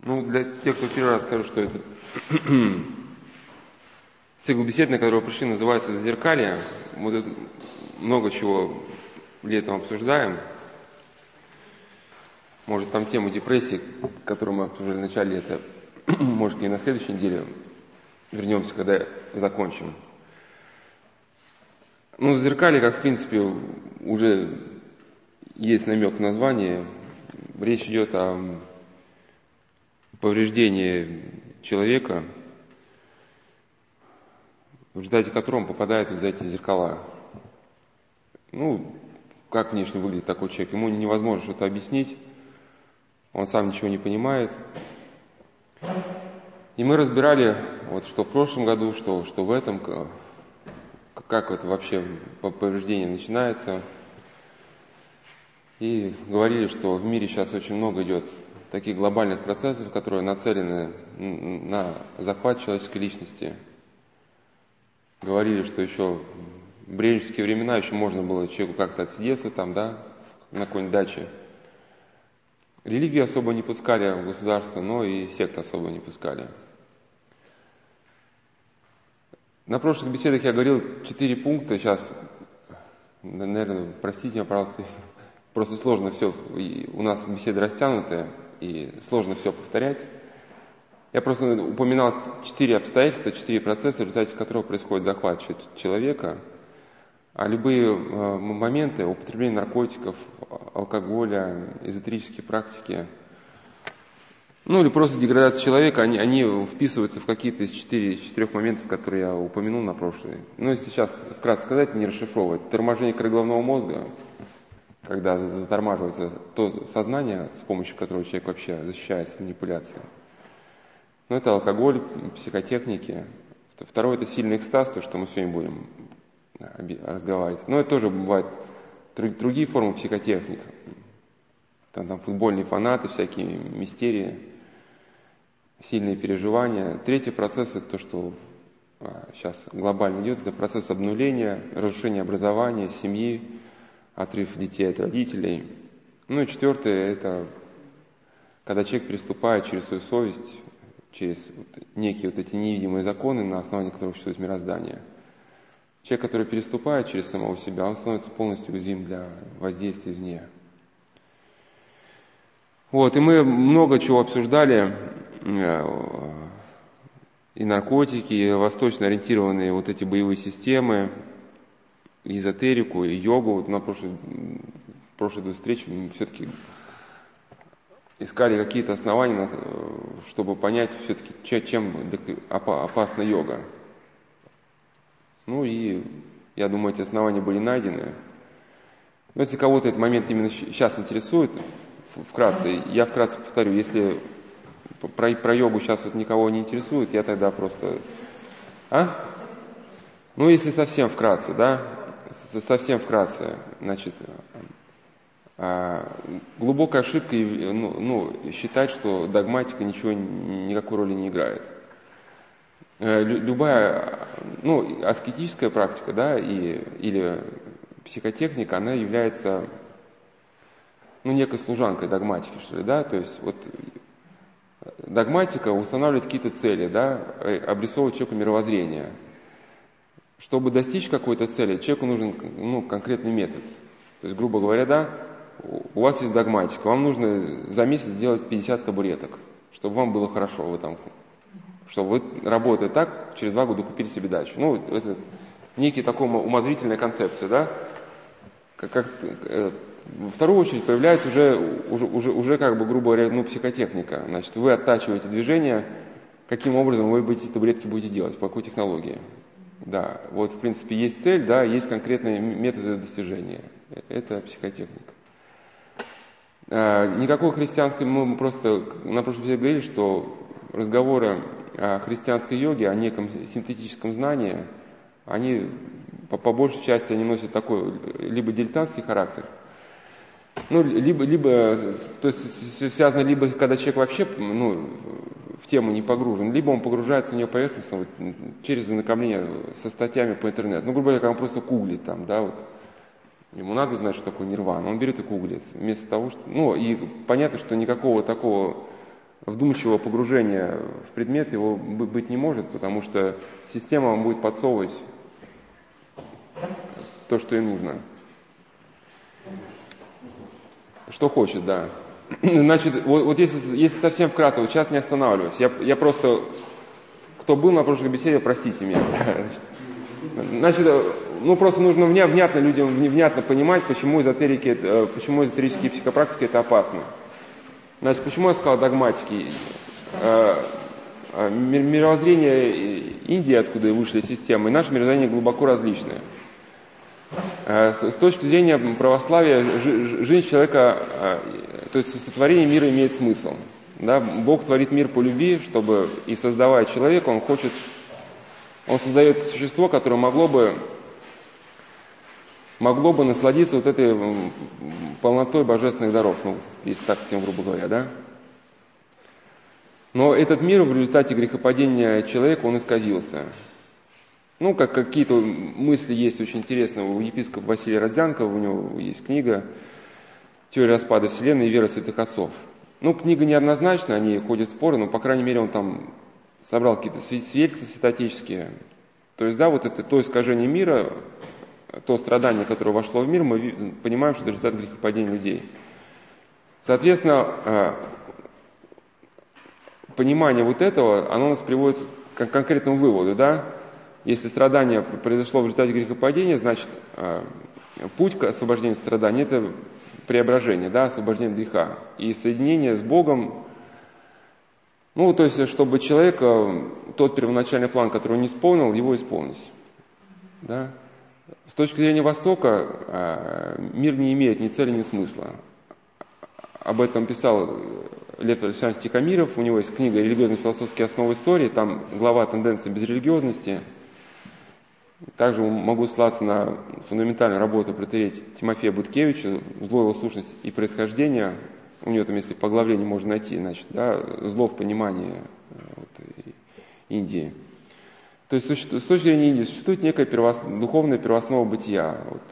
Ну, для тех, кто первый раз скажу, что это цикл бесед, на который пришли, называется «Зазеркалье». Мы тут много чего летом обсуждаем. Может, там тему депрессии, которую мы обсуждали в начале лета, может, и на следующей неделе вернемся, когда закончим. Ну, зеркали, как в принципе уже есть намек в названии, речь идет о повреждении человека, в результате которого он попадает из эти зеркала. Ну, как внешне выглядит такой человек? Ему невозможно что-то объяснить, он сам ничего не понимает. И мы разбирали, вот что в прошлом году, что, что в этом, как это вообще повреждение начинается. И говорили, что в мире сейчас очень много идет таких глобальных процессов, которые нацелены на захват человеческой личности. Говорили, что еще в брежневские времена еще можно было человеку как-то отсидеться там, да, на какой-нибудь даче. Религию особо не пускали в государство, но и сект особо не пускали. На прошлых беседах я говорил четыре пункта, сейчас, наверное, простите меня, пожалуйста, просто сложно все, у нас беседы растянутые, и сложно все повторять. Я просто упоминал четыре обстоятельства, четыре процесса, в результате которого происходит захват человека, а любые э, моменты употребления наркотиков, алкоголя, эзотерические практики – ну или просто деградация человека, они, они вписываются в какие-то из четыре, четырех моментов, которые я упомянул на прошлой. Ну, если сейчас вкратце сказать, не расшифровывать. Торможение коры головного мозга, когда затормаживается то сознание, с помощью которого человек вообще защищается манипуляцией. Ну, это алкоголь, психотехники. Второе – это сильный экстаз, то, что мы сегодня будем разговаривать. Но это тоже бывают другие формы психотехник. Там, там футбольные фанаты, всякие мистерии – сильные переживания. Третий процесс – это то, что сейчас а, глобально идет, это процесс обнуления, разрушения образования, семьи, отрыв детей от родителей. Ну и четвертое – это когда человек переступает через свою совесть, через вот некие вот эти невидимые законы, на основании которых существует мироздание. Человек, который переступает через самого себя, он становится полностью уязвим для воздействия извне. Вот, и мы много чего обсуждали, Э, и наркотики, и восточно ориентированные вот эти боевые системы, эзотерику, и йогу. Вот на прошлой, прошлой встрече мы все-таки искали какие-то основания, чтобы понять все-таки, чем опасна йога. Ну и я думаю, эти основания были найдены. Но если кого-то этот момент именно сейчас интересует, вкратце, я вкратце повторю, если про, про йогу сейчас вот никого не интересует, я тогда просто... А? Ну, если совсем вкратце, да, совсем вкратце, значит, а, глубокая ошибка ну, ну, считать, что догматика ничего, никакой роли не играет. Э, любая, ну, аскетическая практика, да, и, или психотехника, она является, ну, некой служанкой догматики, что ли, да, то есть вот догматика устанавливает какие-то цели, да, э, обрисовывает человеку мировоззрение. Чтобы достичь какой-то цели, человеку нужен ну, конкретный метод. То есть, грубо говоря, да, у вас есть догматика, вам нужно за месяц сделать 50 табуреток, чтобы вам было хорошо в этом. Чтобы вы, работая так, через два года купили себе дачу. Ну, это некий такой умозрительная концепция, да, как, как э, во вторую очередь появляется уже, уже, уже, уже как бы, грубо говоря, ну, психотехника. Значит, вы оттачиваете движение, каким образом вы будете таблетки будете делать, по какой технологии. Да, вот, в принципе, есть цель, да, есть конкретные методы достижения. Это психотехника. А, никакой христианской, мы просто на прошлом видео говорили, что разговоры о христианской йоге, о неком синтетическом знании, они по, по большей части они носят такой либо дилетантский характер – ну, либо, либо, то есть связано либо, когда человек вообще ну, в тему не погружен, либо он погружается в нее поверхностно вот, через знакомление со статьями по интернету. Ну, грубо говоря, когда он просто гуглит там, да, вот. Ему надо знать, что такое нирвана. Он берет и гуглит. Вместо того, что... Ну, и понятно, что никакого такого вдумчивого погружения в предмет его быть не может, потому что система вам будет подсовывать то, что ей нужно. Что хочет, да. Значит, вот, вот если, если совсем вкратце, вот сейчас не останавливаюсь, я, я просто, кто был на прошлой беседе, простите меня. Значит, ну просто нужно внятно людям внятно понимать, почему эзотерики, э, почему эзотерические психопрактики это опасно. Значит, почему я сказал догматики? Э, э, мировоззрение Индии, откуда вышли системы, и наше мировоззрение глубоко различное. Э, с точки зрения православия, жизнь человека, то есть сотворение мира имеет смысл. Да? Бог творит мир по любви, чтобы и создавая человека, Он хочет, Он создает существо, которое могло бы могло бы насладиться вот этой полнотой божественных даров, ну, если так всем грубо говоря, да? Но этот мир в результате грехопадения человека, он исказился. Ну, как какие-то мысли есть очень интересные у епископа Василия Родзянкова, у него есть книга «Теория распада Вселенной и вера святых отцов». Ну, книга неоднозначна, они ходят споры, но, по крайней мере, он там собрал какие-то свидетельства святотеческие. То есть, да, вот это то искажение мира, то страдание, которое вошло в мир, мы понимаем, что это результат грехопадения людей. Соответственно, э, понимание вот этого, оно нас приводит к конкретному выводу, да? Если страдание произошло в результате грехопадения, значит, э, путь к освобождению страдания – это преображение, да, освобождение греха. И соединение с Богом, ну, то есть, чтобы человек, э, тот первоначальный план, который он не исполнил, его исполнить. Да? С точки зрения Востока э, мир не имеет ни цели, ни смысла. Об этом писал Лев Александрович Тихомиров, у него есть книга «Религиозно-философские основы истории», там глава «Тенденции безрелигиозности». Также могу ссылаться на фундаментальную работу протереть Тимофея Буткевича «Зло его сущность и происхождение». У него там, если поглавление можно найти, значит, да, зло в понимании э, вот, Индии. То есть с точки зрения Индии существует некое первос... духовное первоснова бытия, вот,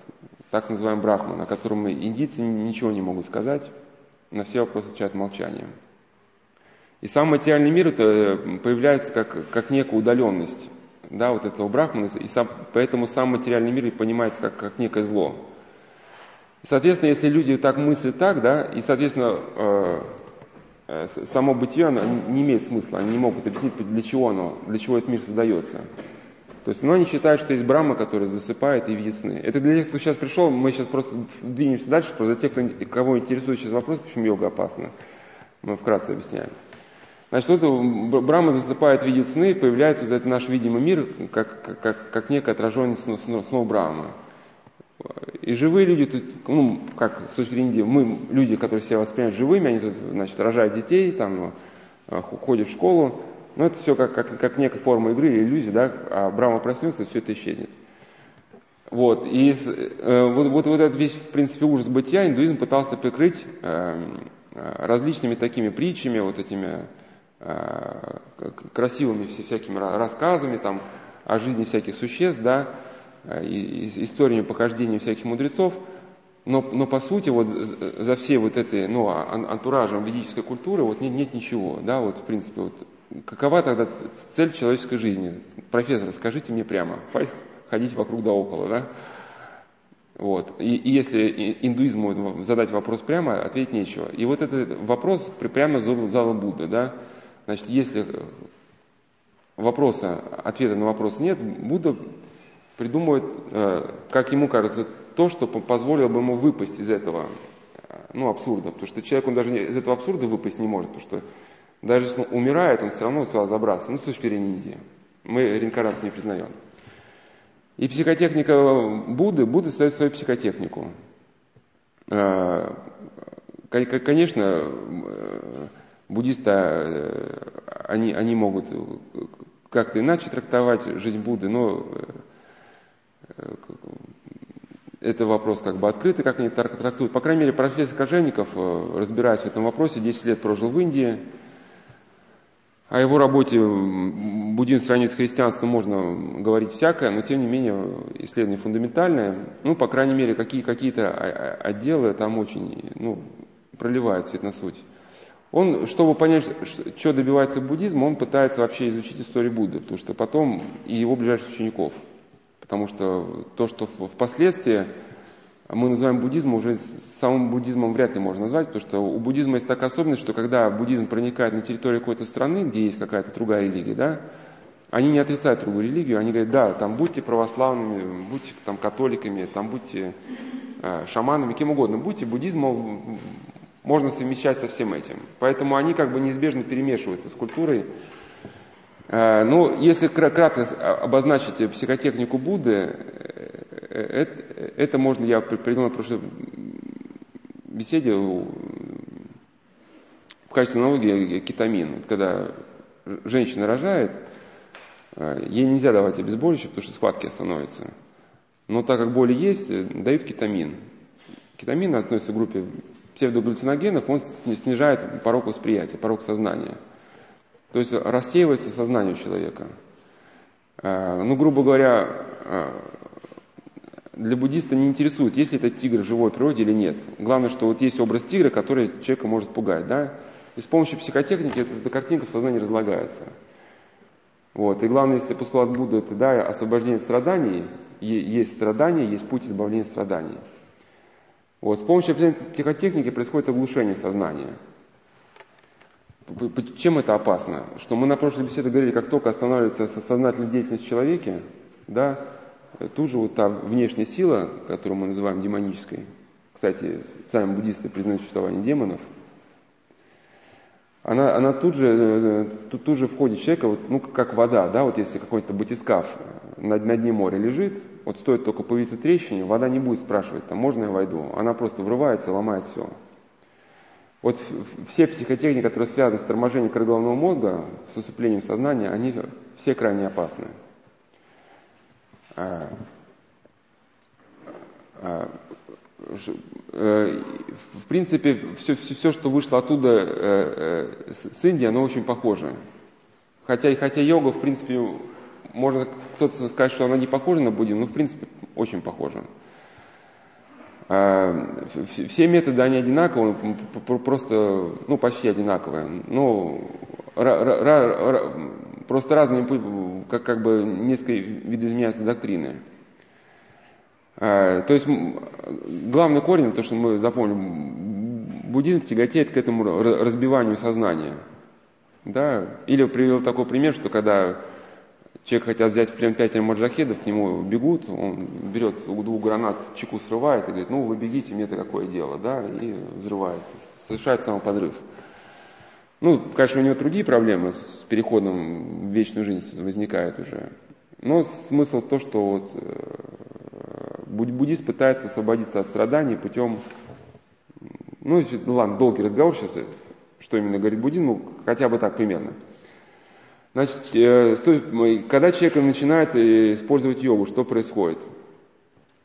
так называемый брахман, о котором индийцы ничего не могут сказать, на все вопросы отвечают молчанием. И сам материальный мир это э, появляется как, как некая удаленность да, вот этого брахмана, и сам, поэтому сам материальный мир и понимается как, как некое зло. И, соответственно, если люди так мыслят так, да, и, соответственно, э, Э, само бытие оно не имеет смысла, они не могут объяснить, для чего оно, для чего этот мир создается. То есть, но они считают, что есть Брахма, который засыпает и видит сны. Это для тех, кто сейчас пришел, мы сейчас просто двинемся дальше, просто для тех, кто, кого интересует сейчас вопрос, почему йога опасна. Мы вкратце объясняем. Значит, вот Брахма засыпает, видит сны, и появляется вот этот наш видимый мир, как, как, как, как некое отражение снов, снов Брахмы. И живые люди, тут, ну, как с точки зрения мы, люди, которые себя воспринимают живыми, они тут, значит, рожают детей, там, э, ходят в школу, но это все как, как, как некая форма игры или иллюзии, да, а Брама проснется, все это исчезнет. Вот, и э, вот, вот, вот этот весь, в принципе, ужас бытия индуизм пытался прикрыть э, э различными такими притчами, вот этими красивыми всякими рассказами там, о жизни всяких существ, да, Э, историями похождений всяких мудрецов, но, но по сути вот за всей вот этой ну, антуражем ведической культуры вот нет, нет ничего, да, вот в принципе вот какова тогда цель человеческой жизни? Профессор, скажите мне прямо, ходить вокруг да около, да? Вот. И, и если индуизму задать вопрос прямо, ответить нечего. И вот этот вопрос прямо задал Будда, да? Значит, если вопроса, ответа на вопрос нет, Будда придумывает, э, как ему кажется, то, что позволило бы ему выпасть из этого э, ну, абсурда. Потому что человек, он даже из этого абсурда выпасть не может, потому что даже если он умирает, он все равно туда забраться, ну, с точки зрения Индии. Мы реинкарнацию не признаем. И психотехника Будды, Будда создает свою психотехнику. Э, конечно, буддисты, они, они могут как-то иначе трактовать жизнь Будды, но Э, это вопрос как бы открытый, как они трактуют. По крайней мере, профессор Кожевников, э, разбираясь в этом вопросе, 10 лет прожил в Индии. О его работе буддизм сравнить с христианством можно говорить всякое, но тем не менее исследование фундаментальное. Ну, по крайней мере, какие, какие-то отделы там очень ну, проливают свет на суть. Он, чтобы понять, что добивается буддизм, он пытается вообще изучить историю Будды, потому что потом и его ближайших учеников. Потому что то, что впоследствии мы называем буддизмом, уже самым буддизмом вряд ли можно назвать, потому что у буддизма есть такая особенность, что когда буддизм проникает на территорию какой-то страны, где есть какая-то другая религия, да, они не отрицают другую религию, они говорят, да, там будьте православными, будьте там католиками, там будьте э, шаманами, кем угодно, будьте буддизмом, можно совмещать со всем этим. Поэтому они как бы неизбежно перемешиваются с культурой. Э, ну, если кратко обозначить психотехнику Будды, это, это можно, я придумал в прошлой беседе в качестве аналогии кетамин. Когда женщина рожает, э, ей нельзя давать обезболивающее, потому что схватки остановятся. Но так как боли есть, дают кетамин. Кетамин относится к группе псевдоглюциногенов, он снижает порог восприятия, порог сознания. То есть рассеивается сознание у человека. Э, ну, грубо говоря, э, для буддиста не интересует, есть ли этот тигр в живой природе или нет. Главное, что вот есть образ тигра, который человека может пугать. Да? И с помощью психотехники эта, эта картинка в сознании разлагается. Вот. И главное, если постулат Будды, это да, освобождение страданий, есть страдания, есть путь избавления страданий. Вот. С помощью психотехники происходит оглушение сознания. Чем это опасно? Что мы на прошлой беседе говорили, как только останавливается сознательная деятельность в человеке, да, тут же вот та внешняя сила, которую мы называем демонической, кстати, сами буддисты признают существование демонов, она, она тут, же, э, тут, тут же входит человека, вот, ну, как вода, да, вот если какой-то батискаф на, на дне моря лежит, вот стоит только появиться трещине, вода не будет спрашивать, там, можно я войду? Она просто врывается, ломает все. Вот все психотехники, которые связаны с торможением коры головного мозга, с усыплением сознания, они все крайне опасны. А, а, э, в принципе, все, все, все, что вышло оттуда э, э, с Индии, оно очень похоже. Хотя, хотя йога, в принципе, можно кто-то сказать, что она не похожа на буддизм, но в принципе очень похожа. А, все методы, они одинаковые, просто, ну, почти одинаковые. Ну, просто разными, как, как бы несколько видоизменяются доктрины. А, то есть главный корень, то, что мы запомним, буддизм тяготеет к этому разбиванию сознания. Да? Или привел такой пример, что когда человек хотят взять в плен пятеро маджахедов, к нему бегут, он берет двух гранат чеку срывает и говорит, ну вы бегите, мне-то какое дело, да, и взрывается, совершает самоподрыв. Ну, конечно, у него другие проблемы с переходом в вечную жизнь возникают уже. Но смысл в том, что вот, э, буддист пытается освободиться от страданий путем, ну, ну ладно, долгий разговор сейчас, что именно говорит буддизм, ну, хотя бы так примерно. Значит, э, когда человек начинает э, использовать йогу, что происходит?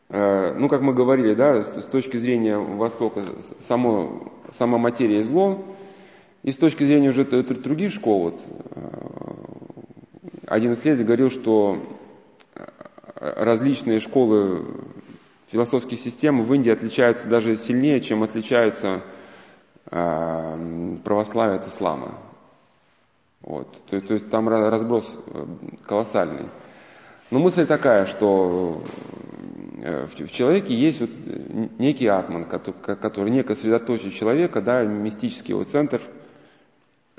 Ну, как мы говорили, да, с точки зрения Востока, само, сама материя зло, и с точки зрения уже других школ, вот, э, один исследователь говорил, что э, различные школы философских систем в Индии отличаются даже сильнее, чем отличаются э, православие от ислама. Вот. То, то есть там разброс э, колоссальный. Но мысль такая, что в человеке есть вот некий атман, который, который некое средоточие человека, да, мистический его центр –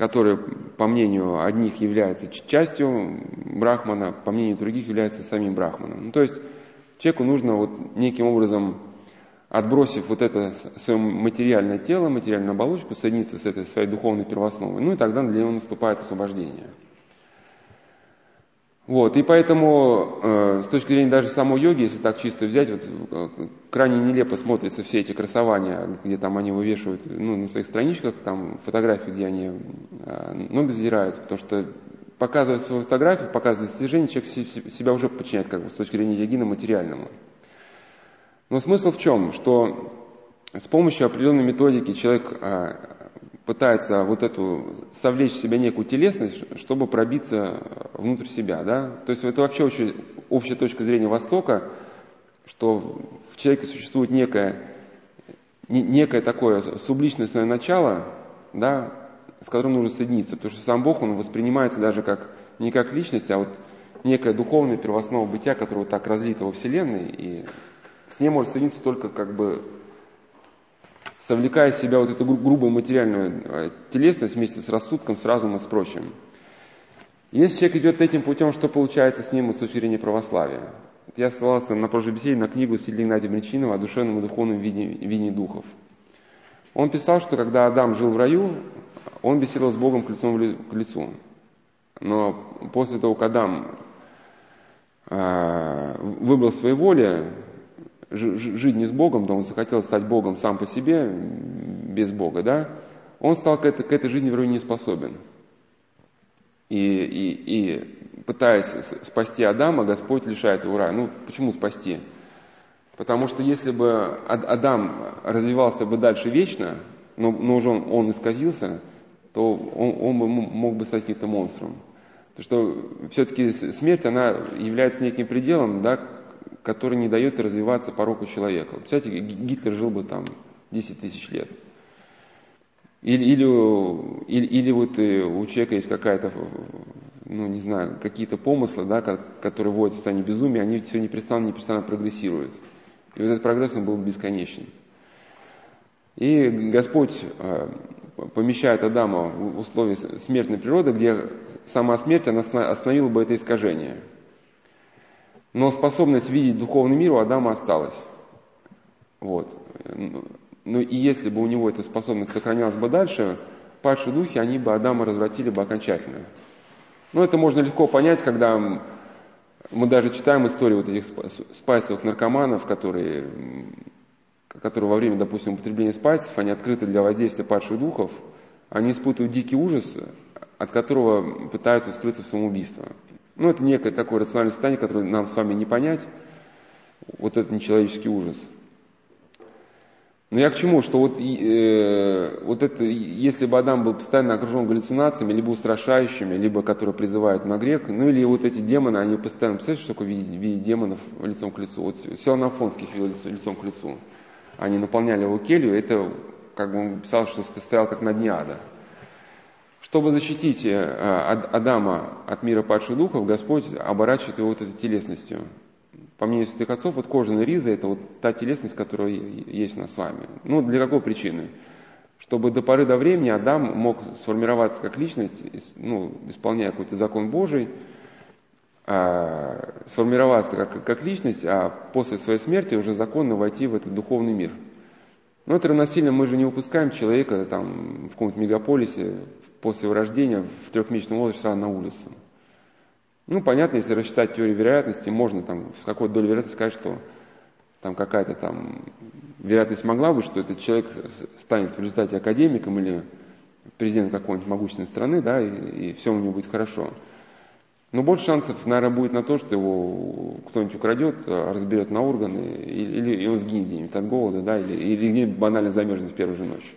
который, по мнению одних, является частью брахмана, по мнению других, является самим брахманом. Ну, то есть человеку нужно вот неким образом, отбросив вот это свое материальное тело, материальную оболочку, соединиться с этой своей духовной первоосновой. Ну и тогда для него наступает освобождение. Вот, и поэтому э, с точки зрения даже самой йоги, если так чисто взять, вот, э, крайне нелепо смотрятся все эти красования, где там они вывешивают ну, на своих страничках, там фотографии, где они э, ноги задирают, потому что показывая свою фотографию, показывая достижения, человек себя уже подчиняет как бы, с точки зрения йогина материальному. Но смысл в чем? Что с помощью определенной методики человек э, пытается вот эту совлечь в себя некую телесность, чтобы пробиться внутрь себя. Да? То есть это вообще очень общая точка зрения Востока, что в человеке существует некое, некое такое субличностное начало, да, с которым нужно соединиться, потому что сам Бог, он воспринимается даже как не как личность, а вот некое духовное первостного бытия, которое вот так разлито во Вселенной, и с ней может соединиться только как бы совлекая из себя вот эту грубую материальную э, телесность вместе с рассудком, с разумом и с прочим. Если человек идет этим путем, что получается с ним с точки зрения православия? Я ссылался на прошлой беседе на книгу Сильдина Геннадия Бричинова о душевном и духовном видении духов. Он писал, что когда Адам жил в раю, он беседовал с Богом лицом к лицу. Но после того, как Адам э, выбрал своей воле жить не с Богом, да он захотел стать Богом сам по себе, без Бога, да, он стал к этой, к этой жизни в раю не способен. И, и, и пытаясь спасти Адама, Господь лишает его рая. Ну, почему спасти? Потому что если бы Адам развивался бы дальше вечно, но, но уже он, он исказился, то он, он бы мог бы стать каким-то монстром. Потому что все-таки смерть, она является неким пределом, да, который не дает развиваться пороку человека. Представляете, Гитлер жил бы там 10 тысяч лет. Или, или, или, или вот э, у человека есть какая-то, ну не знаю, какие-то помыслы, да, которые вводят в состояние безумия, они все непрестанно, непрестанно прогрессируют. И вот этот прогресс он был бесконечен. И Господь э, помещает Адама в условия смертной природы, где сама смерть она остановила бы это искажение. Но способность видеть духовный мир у Адама осталась. Вот. Ну и если бы у него эта способность сохранялась бы дальше, падшие духи, они бы Адама развратили бы окончательно. Ну это можно легко понять, когда мы даже читаем историю вот этих спайсовых наркоманов, которые, которые во время, допустим, употребления спайсов, они открыты для воздействия падших духов, они испытывают дикий ужас, от которого пытаются скрыться в самоубийство. Ну, это некое такое рациональное состояние, которое нам с вами не понять. Вот это нечеловеческий ужас. Но я к чему, что вот, э, вот это, если бы Адам был постоянно окружен галлюцинациями, либо устрашающими, либо которые призывают на грех, ну или вот эти демоны, они постоянно, представляете, что такое видеть, видеть демонов лицом к лицу? Вот все на Афонских видел лицом к лицу. Они наполняли его келью, это, как бы он писал, что стоял как на дне ада. Чтобы защитить э, Адама от мира падших духов, Господь оборачивает его вот этой телесностью. По мнению святых отцов, вот кожаная риза – это вот та телесность, которая есть у нас с вами. Ну, для какой причины? Чтобы до поры до времени Адам мог сформироваться как личность, ну, исполняя какой-то закон Божий, а, сформироваться как, как личность, а после своей смерти уже законно войти в этот духовный мир. Но это равносильно мы же не упускаем человека там, в каком-то мегаполисе, после его рождения в трехмесячном возрасте сразу на улицу. Ну, понятно, если рассчитать теорию вероятности, можно там с какой долей вероятности сказать, что там какая-то там вероятность могла быть, что этот человек станет в результате академиком или президентом какой-нибудь могущественной страны, да, и, и все у него будет хорошо. Но больше шансов, наверное, будет на то, что его кто-нибудь украдет, разберет на органы, или, или он сгинет где-нибудь от голода, да, или, или где-нибудь банально замерзнет в первую же ночь.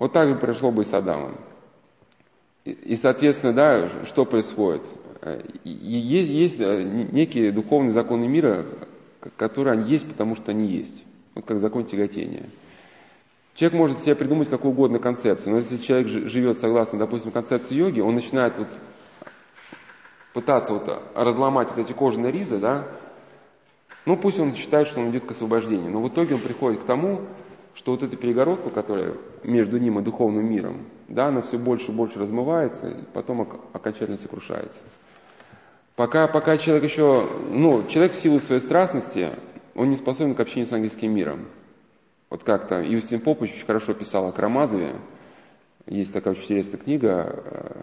Вот так же произошло бы и с Адамом. И, соответственно, да, что происходит? Есть, есть некие духовные законы мира, которые они есть, потому что они есть. Вот как закон тяготения. Человек может себе придумать какую угодно концепцию, но если человек живет согласно, допустим, концепции йоги, он начинает вот пытаться вот разломать вот эти кожаные ризы, да, ну пусть он считает, что он идет к освобождению, но в итоге он приходит к тому, что вот эта перегородка, которая между ним и духовным миром, да, она все больше и больше размывается, и потом окончательно сокрушается. Пока, пока человек еще, ну, человек в силу своей страстности, он не способен к общению с ангельским миром. Вот как-то Юстин Попович очень хорошо писал о Карамазове, есть такая очень интересная книга э,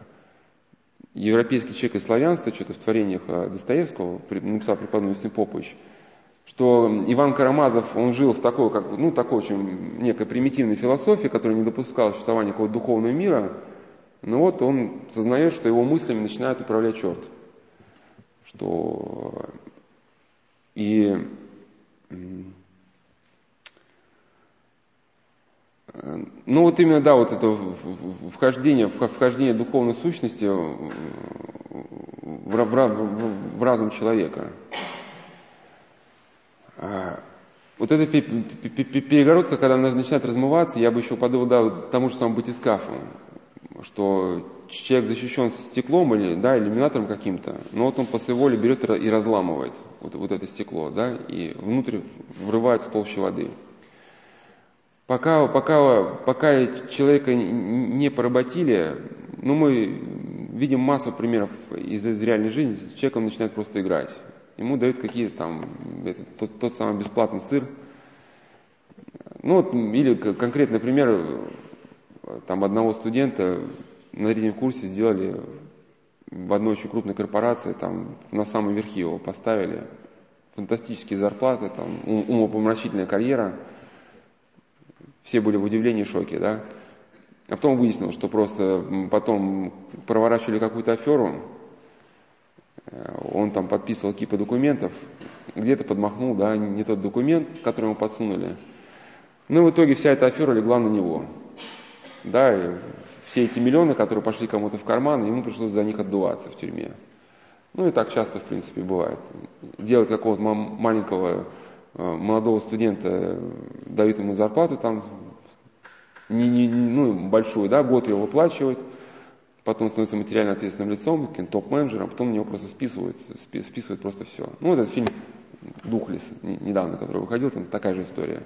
«Европейский человек и славянство», что-то в творениях э, Достоевского, написал преподобный Юстин Попович – что Иван Карамазов, он жил в такой, как, ну, такой очень некой примитивной философии, которая не допускала существования какого-то духовного мира, но вот он сознает, что его мыслями начинает управлять черт. Что и ну вот именно, да, вот это вхождение, вхождение духовной сущности в, в, в, в разум человека – вот эта перегородка, когда она начинает размываться, я бы еще подал тому же самому батискафу, что человек защищен стеклом или да, иллюминатором каким-то, но вот он по своей воле берет и разламывает вот, вот это стекло, да, и внутрь врывается толще воды. Пока, пока, пока человека не поработили, ну, мы видим массу примеров из, из реальной жизни, с человеком начинает просто играть. Ему дают какие-то там, это, тот, тот самый бесплатный сыр. Ну, вот, или конкретный пример, там одного студента на третьем курсе сделали в одной очень крупной корпорации, там на самом верхе его поставили. Фантастические зарплаты, там умопомрачительная карьера – все были в удивлении шоке, да. А потом выяснилось, что просто потом проворачивали какую-то аферу, он там подписывал кипы документов, где-то подмахнул, да, не тот документ, который ему подсунули. Ну, в итоге вся эта афера легла на него. Да, и все эти миллионы, которые пошли кому-то в карман, ему пришлось за них отдуваться в тюрьме. Ну и так часто, в принципе, бывает. Делать какого-то маленького Э, молодого студента дают ему зарплату там, не, не, ну, большую, да, год его выплачивают, потом становится материально ответственным лицом, топ-менеджером, потом на него просто списывают, списывают просто все. Ну, этот фильм «Духлес», недавно, который выходил, там такая же история.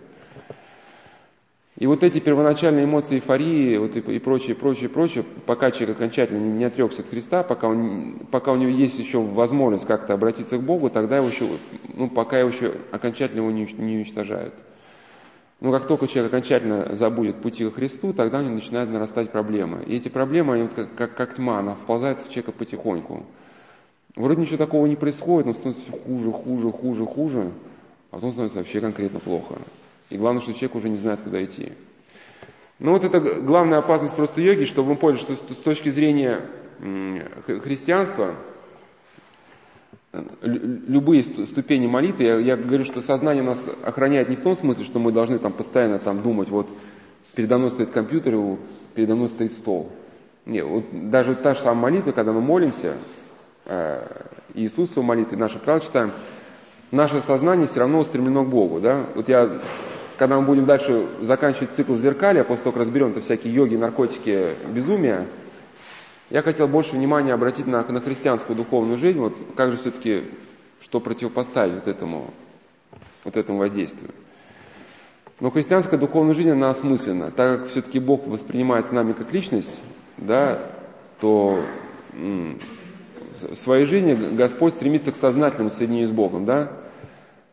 И вот эти первоначальные эмоции эйфории вот и, и прочее, прочее, прочее, пока человек окончательно не, не отрекся от Христа, пока, он, пока у него есть еще возможность как-то обратиться к Богу, тогда его еще, ну, пока его еще окончательно его не, не уничтожают. Но как только человек окончательно забудет пути к Христу, тогда у него начинают нарастать проблемы. И эти проблемы, они вот как, как, как тьма, она вползает в человека потихоньку. Вроде ничего такого не происходит, но становится все хуже, хуже, хуже, хуже, а потом становится вообще конкретно плохо. И главное, что человек уже не знает, куда идти. Ну вот это главная опасность просто йоги, чтобы вы поняли, что с точки зрения христианства, любые ступени молитвы, я, я говорю, что сознание нас охраняет не в том смысле, что мы должны там постоянно там думать, вот передо мной стоит компьютер, передо мной стоит стол. Нет, вот даже та же самая молитва, когда мы молимся, э, Иисусову молитвы, наши правила читаем, наше сознание все равно устремлено к Богу. Да? Вот я когда мы будем дальше заканчивать цикл зеркали, а после того, как разберем это всякие йоги, наркотики, безумия, я хотел больше внимания обратить на, на христианскую духовную жизнь, вот как же все-таки, что противопоставить вот этому, вот этому воздействию. Но христианская духовная жизнь, она осмысленна. Так как все-таки Бог воспринимается нами как личность, да, то в своей жизни Господь стремится к сознательному соединению с Богом, да,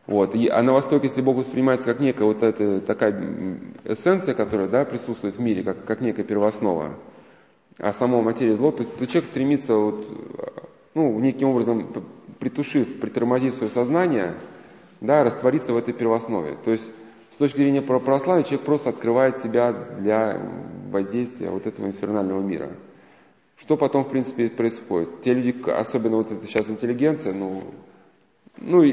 вот. И, а на Востоке, если Бог воспринимается как некая вот эта такая эссенция, которая да, присутствует в мире, как, как некая первооснова, а само материя зло, то, то человек стремится вот, ну, неким образом притушив, притормозив свое сознание, да, раствориться в этой первооснове. То есть с точки зрения православия человек просто открывает себя для воздействия вот этого инфернального мира. Что потом, в принципе, происходит? Те люди, особенно вот это сейчас интеллигенция, ну, ну,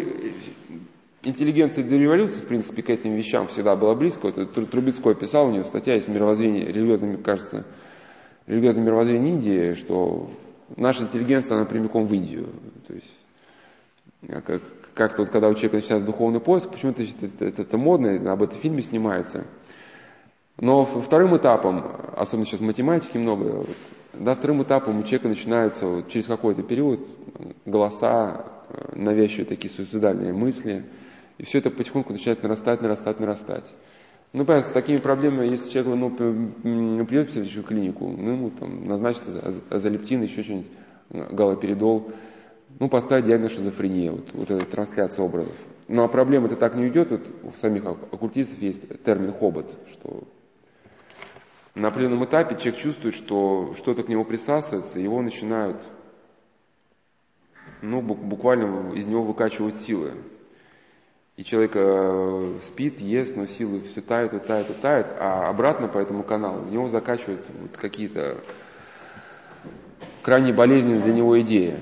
интеллигенция до революции, в принципе, к этим вещам всегда была близко. Вот Трубецкой писал, у него статья есть «Мировоззрение, религиозное, кажется, религиозное мировоззрение Индии», что наша интеллигенция, она прямиком в Индию. То есть, а как, как-то вот, когда у человека начинается духовный поиск, почему-то это, это, это модно, об этом фильме снимается. Но вторым этапом, особенно сейчас в математике много, да, вторым этапом у человека начинаются вот, через какой-то период голоса, э, навязчивые такие суицидальные мысли – и все это потихоньку начинает нарастать, нарастать, нарастать. Ну, понятно, с такими проблемами, если человек ну, придет в следующую клинику, ну, ему там назначат азолептин, еще что-нибудь, галоперидол, ну, поставить диагноз шизофрения, вот, вот эта трансляция образов. Но а проблема это так не уйдет, вот у самих оккультистов есть термин хобот, что на определенном этапе человек чувствует, что что-то к нему присасывается, его начинают, ну, буквально из него выкачивать силы. И человек э, спит, ест, но силы все тают и тают и тают, а обратно по этому каналу в него закачивают вот какие-то крайне болезненные для него идеи.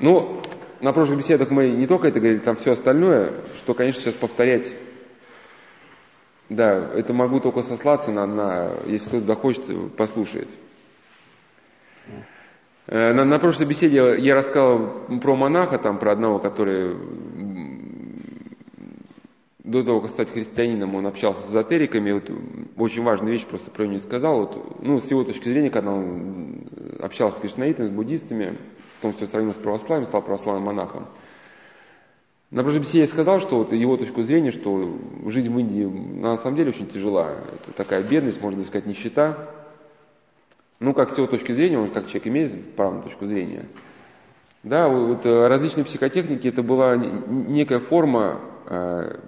Ну, на прошлых беседах мы не только это говорили, там все остальное, что, конечно, сейчас повторять, да, это могу только сослаться на, на если кто-то захочет, послушает. Э, на, на прошлой беседе я рассказал про монаха, там, про одного, который до того, как стать христианином, он общался с эзотериками. Вот очень важная вещь просто про него не сказал. Вот, ну, с его точки зрения, когда он общался с кришнаитами, с буддистами, потом все сравнил с православием, стал православным монахом. На прошлой беседе я сказал, что вот его точку зрения, что жизнь в Индии на самом деле очень тяжела. Это такая бедность, можно сказать, нищета. Ну, как с его точки зрения, он как человек имеет право на точку зрения. Да, вот э, различные психотехники, это была некая форма э,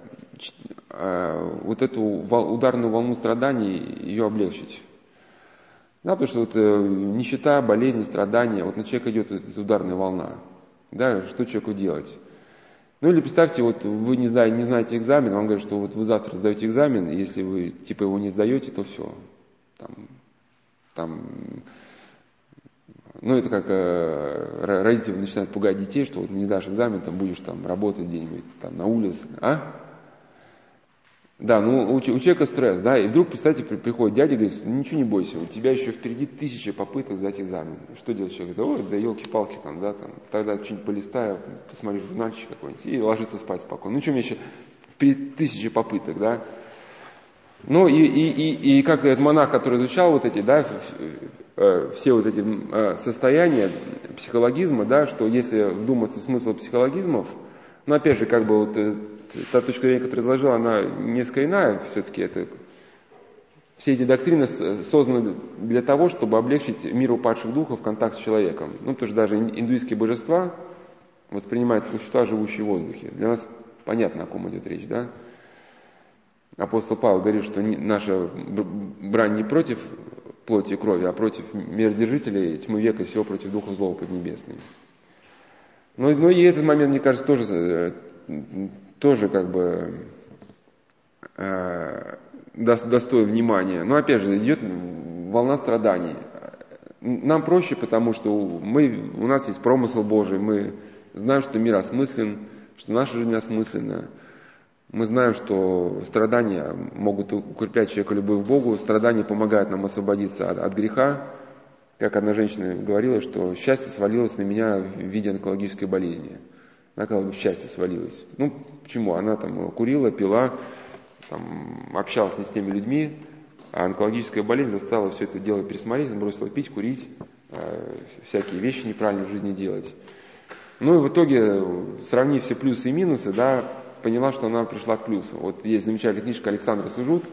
вот эту ударную волну страданий, ее облегчить. Да, потому что вот нищета, болезни, страдания, вот на человека идет эта ударная волна. Да, что человеку делать? Ну или представьте, вот вы не, знаете, не знаете экзамен, вам говорят, что вот вы завтра сдаете экзамен, и если вы типа его не сдаете, то все. Там, там, ну это как э, родители начинают пугать детей, что вот не сдашь экзамен, там будешь там работать где-нибудь там на улице, а? Да, ну у, у человека стресс, да, и вдруг, представьте, при, приходит дядя и говорит, ну ничего не бойся, у тебя еще впереди тысячи попыток сдать экзамен. Что делать человек? Говорит, ой, да елки-палки там, да, там, тогда что-нибудь полистаю, посмотрю журнальчик какой-нибудь и ложится спать спокойно. Ну что мне еще впереди тысячи попыток, да. Ну и, и, и, и как этот монах, который изучал вот эти, да, э, все вот эти э, состояния психологизма, да, что если вдуматься в смысл психологизмов, ну опять же, как бы вот э, та точка зрения, которую изложил, она несколько иная все-таки. Это, все эти доктрины созданы для того, чтобы облегчить мир упадших духов контакт с человеком. Ну, потому что даже индуистские божества воспринимаются как существа, живущие в воздухе. Для нас понятно, о ком идет речь, да? Апостол Павел говорит, что наша брань не против плоти и крови, а против миродержителей тьмы века, всего против духов злого поднебесной. Но, но и этот момент, мне кажется, тоже э, тоже как бы э, достоин внимания. Но опять же, идет волна страданий. Нам проще, потому что мы, у нас есть промысел Божий, мы знаем, что мир осмыслен, что наша жизнь осмысленна. Мы знаем, что страдания могут укреплять человека любовь к Богу, страдания помогают нам освободиться от, от греха. Как одна женщина говорила, что счастье свалилось на меня в виде онкологической болезни она как бы счастье свалилось. Ну, почему? Она там курила, пила, там, общалась не с теми людьми, а онкологическая болезнь заставила все это дело пересмотреть, она бросила пить, курить, э, всякие вещи неправильно в жизни делать. Ну и в итоге, сравнив все плюсы и минусы, да, поняла, что она пришла к плюсу. Вот есть замечательная книжка Александра Сужут,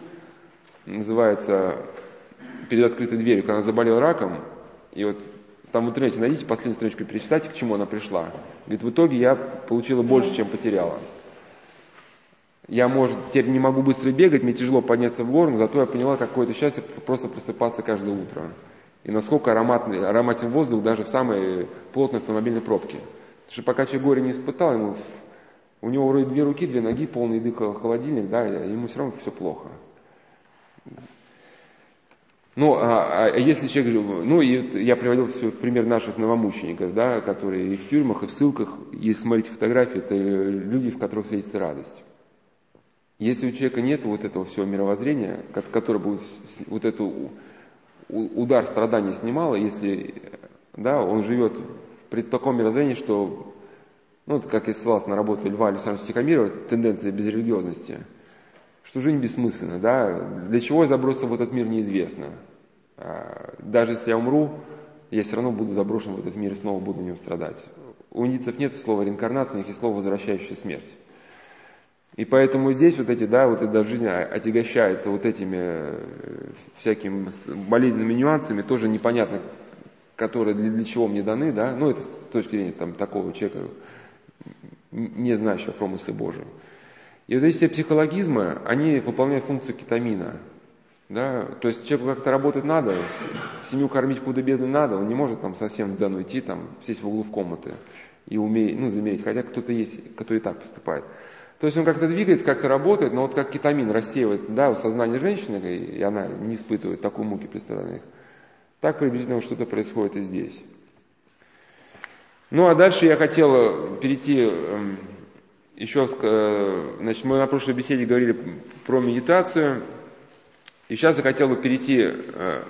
называется «Перед открытой дверью», когда она заболела раком, и вот там в интернете найдите последнюю страничку перечитайте, к чему она пришла. Говорит, в итоге я получила больше, чем потеряла. Я, может, теперь не могу быстро бегать, мне тяжело подняться в гору, но зато я поняла, какое это счастье просто просыпаться каждое утро. И насколько ароматный, ароматен воздух даже в самой плотной автомобильной пробке. Потому что пока человек горе не испытал, ему, у него вроде две руки, две ноги, полный еды холодильник, да, ему все равно все плохо. Ну, а, а если человек, ну, и я приводил все пример наших новомучеников, да, которые и в тюрьмах, и в ссылках, если смотреть фотографии, это люди, в которых светится радость. Если у человека нет вот этого всего мировоззрения, который бы вот эту удар страдания снимало, если да, он живет при таком мировоззрении, что, ну, как я ссылался на работу Льва Александровича Тихомирова, тенденция безрелигиозности – что жизнь бессмысленна, да, для чего я забросил в этот мир неизвестно. А, даже если я умру, я все равно буду заброшен в этот мир и снова буду в нем страдать. У индийцев нет слова реинкарнация, у них есть слово возвращающая смерть. И поэтому здесь вот эти, да, вот эта жизнь отягощается вот этими э, всякими болезненными нюансами, тоже непонятно, которые для, для чего мне даны, да, ну это с точки зрения там такого человека, не знающего промысле Божьем. И вот эти все психологизмы, они выполняют функцию кетамина. Да? То есть человеку как-то работать надо, семью кормить худо-бедно надо, он не может там совсем в дзен уйти, там, сесть в углу в комнаты и умеет, ну, замерить, хотя кто-то есть, кто и так поступает. То есть он как-то двигается, как-то работает, но вот как кетамин рассеивает да, в сознании женщины, и она не испытывает такой муки при страданиях, так приблизительно что-то происходит и здесь. Ну а дальше я хотел перейти эм, еще, э, значит, мы на прошлой беседе говорили про медитацию, и сейчас я хотел бы перейти, э,